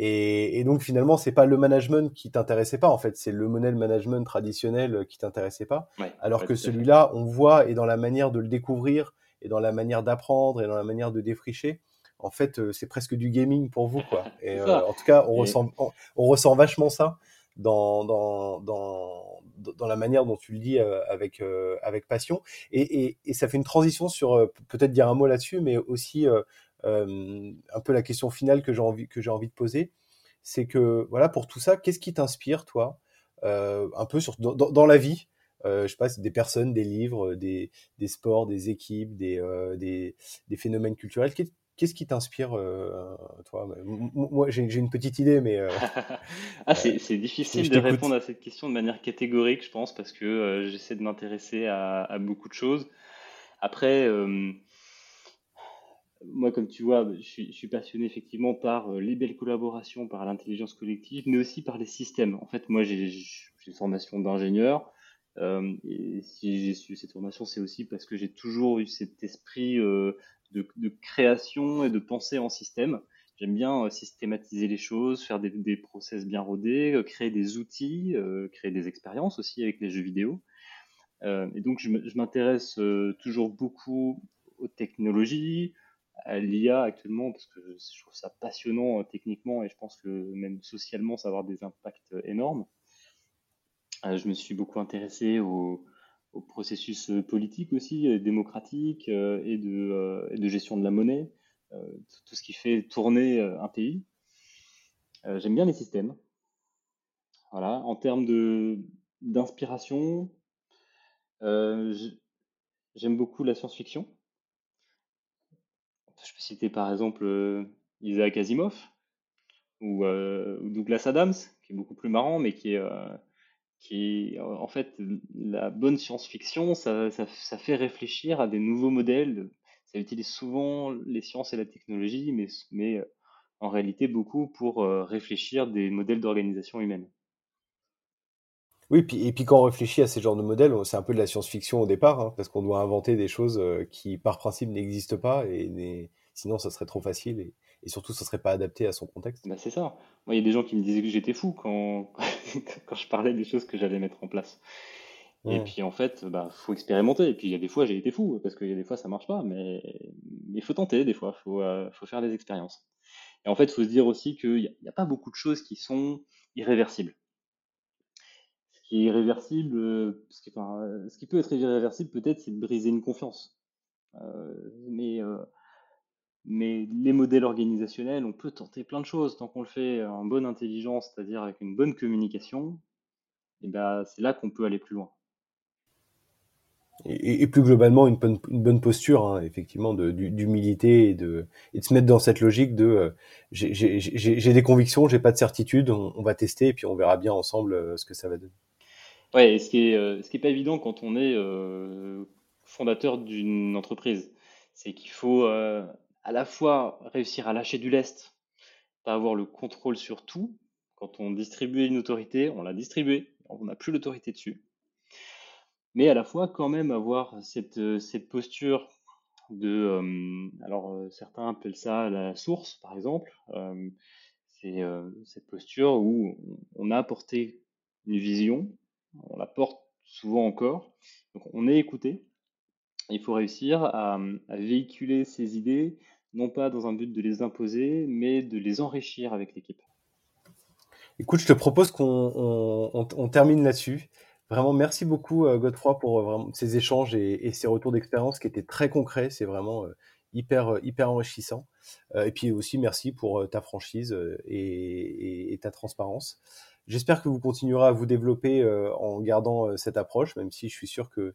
et, et, donc finalement, c'est pas le management qui t'intéressait pas en fait, c'est le modèle management traditionnel qui t'intéressait pas. alors que celui-là, on voit et dans la manière de le découvrir et dans la manière d'apprendre et dans la manière de défricher, en fait, euh, c'est presque du gaming pour vous quoi. Et euh, en tout cas, on ressent on, ressent vachement ça dans dans dans dans la manière dont tu le dis euh, avec avec passion. Et, et, et, ça fait une transition sur peut-être dire un mot là-dessus, mais aussi euh, un peu la question finale que j'ai envie, que j'ai envie de poser, c'est que voilà pour tout ça, qu'est-ce qui t'inspire toi, euh, un peu sur, dans, la vie? Euh, je sais pas, des personnes, des livres, des, des sports, des équipes, des, des, des, phénomènes culturels. Qu'est-ce qui t'inspire, toi? Moi, j'ai une petite idée, mais. ah, c'est difficile de répondre à cette question de manière catégorique, je pense, parce que j'essaie de m'intéresser à, à, beaucoup de choses. Après, moi, comme tu vois, je suis, passionné effectivement par euh, les belles collaborations, par l'intelligence collective, mais aussi par les systèmes. En fait, moi, j'ai une formation d'ingénieur. Euh, et si j'ai su cette formation, c'est aussi parce que j'ai toujours eu cet esprit euh, de, création et de pensée en système. J'aime bien systématiser les choses, faire des, des process bien rodés, créer des outils, créer des expériences aussi avec les jeux vidéo. et donc, je m'intéresse toujours beaucoup aux technologies, à, l'IA actuellement parce que je trouve ça passionnant techniquement et je pense que même socialement, ça va avoir des impacts énormes. je me suis beaucoup intéressé au, processus politique aussi, démocratique et de, et de gestion de la monnaie, tout ce qui fait tourner un pays. J'aime bien les systèmes. Voilà. En termes de d'inspiration, euh, j'aime beaucoup la science-fiction. Citer par exemple Isaac Asimov ou, Douglas Adams, qui est beaucoup plus marrant, mais qui est, qui en fait la bonne science-fiction, ça, ça, fait réfléchir à des nouveaux modèles. Ça utilise souvent les sciences et la technologie, mais, mais en réalité beaucoup pour réfléchir des modèles d'organisation humaine. Oui, et puis quand on réfléchit à ces genres de modèles, c'est un peu de la science-fiction au départ, hein, parce qu'on doit inventer des choses qui, par principe, n'existent pas, et sinon, ça serait trop facile, et, surtout, ça serait pas adapté à son contexte. Bah, c'est ça. Moi, il y a des gens qui me disaient que j'étais fou quand, quand je parlais des choses que j'allais mettre en place. Et puis, en fait, bah, faut expérimenter. Et puis, il y a des fois, j'ai été fou, parce qu'il y a des fois, ça marche pas, mais il faut tenter, des fois, il faut, euh, faut faire des expériences. Et en fait, il faut se dire aussi qu'il n'y a pas beaucoup de choses qui sont irréversibles qui est irréversible, euh, ce qui, enfin, euh, ce qui peut être irréversible peut-être, c'est de briser une confiance. Euh, mais, mais les modèles organisationnels, on peut tenter plein de choses tant qu'on le fait en bonne intelligence, c'est-à-dire avec une bonne communication. Et ben, c'est là qu'on peut aller plus loin. Et, plus globalement, une bonne, une bonne posture, hein, effectivement, d'humilité et de, et de se mettre dans cette logique de j'ai des convictions, j'ai pas de certitude, on, on, va tester et puis on verra bien ensemble ce que ça va donner. Ouais, ce qui est, euh, ce qui est pas évident quand on est euh, fondateur d'une entreprise, c'est qu'il faut euh, à la fois réussir à lâcher du lest, pas avoir le contrôle sur tout. Quand on distribue une autorité, on l'a distribuée, on n'a plus l'autorité dessus. Mais à la fois quand même avoir cette, cette posture de, alors certains appellent ça la source, par exemple. c'est cette posture où on a apporté une vision, on la porte souvent encore. Donc on est écouté. Il faut réussir à, véhiculer ces idées, non pas dans un but de les imposer, mais de les enrichir avec l'équipe. Écoute, je te propose qu'on termine là-dessus. Vraiment, merci beaucoup euh, Godefroy pour euh, ces échanges et, ces retours d'expérience qui étaient très concrets. C'est vraiment euh, hyper hyper enrichissant. et puis aussi merci pour ta franchise et ta transparence. J'espère que vous continuerez à vous développer en gardant cette approche, même si je suis sûr que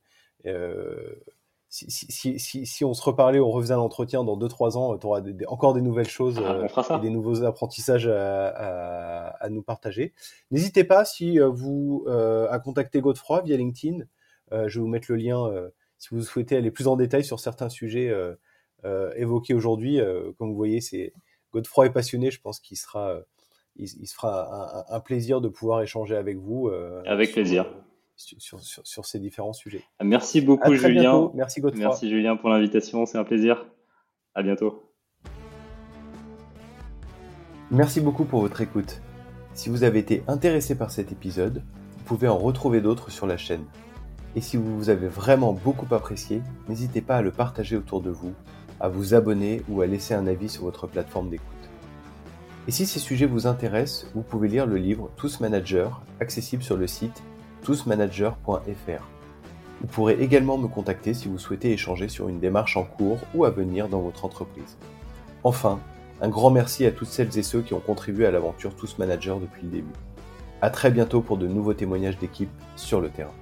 si, si, si, si, on se reparlait, on refaisait l'entretien dans 2-3 ans, tu auras encore des nouvelles choses ah, et des nouveaux apprentissages à, à, à nous partager. N'hésitez pas si vous à contacter Godefroy via LinkedIn. je vais vous mettre le lien si vous souhaitez aller plus en détail sur certains sujets évoqués aujourd'hui. comme vous voyez, c'est Godefroy est passionné. Je pense qu'il sera il, se fera un, plaisir de pouvoir échanger avec vous. Euh, avec plaisir. Sur, sur, ces différents sujets. Merci beaucoup, Julien. Merci, Godefroy. Merci, Julien, pour l'invitation. C'est un plaisir. À bientôt. Merci beaucoup pour votre écoute. Si vous avez été intéressé par cet épisode, vous pouvez en retrouver d'autres sur la chaîne. Et si vous vous avez vraiment beaucoup apprécié, n'hésitez pas à le partager autour de vous, à vous abonner ou à laisser un avis sur votre plateforme d'écoute. Et si ces sujets vous intéressent, vous pouvez lire le livre Tous Managers, accessible sur le site tousmanager.fr. Vous pourrez également me contacter si vous souhaitez échanger sur une démarche en cours ou à venir dans votre entreprise. Enfin, un grand merci à toutes celles et ceux qui ont contribué à l'aventure Tous Managers depuis le début. À très bientôt pour de nouveaux témoignages d'équipe sur le terrain.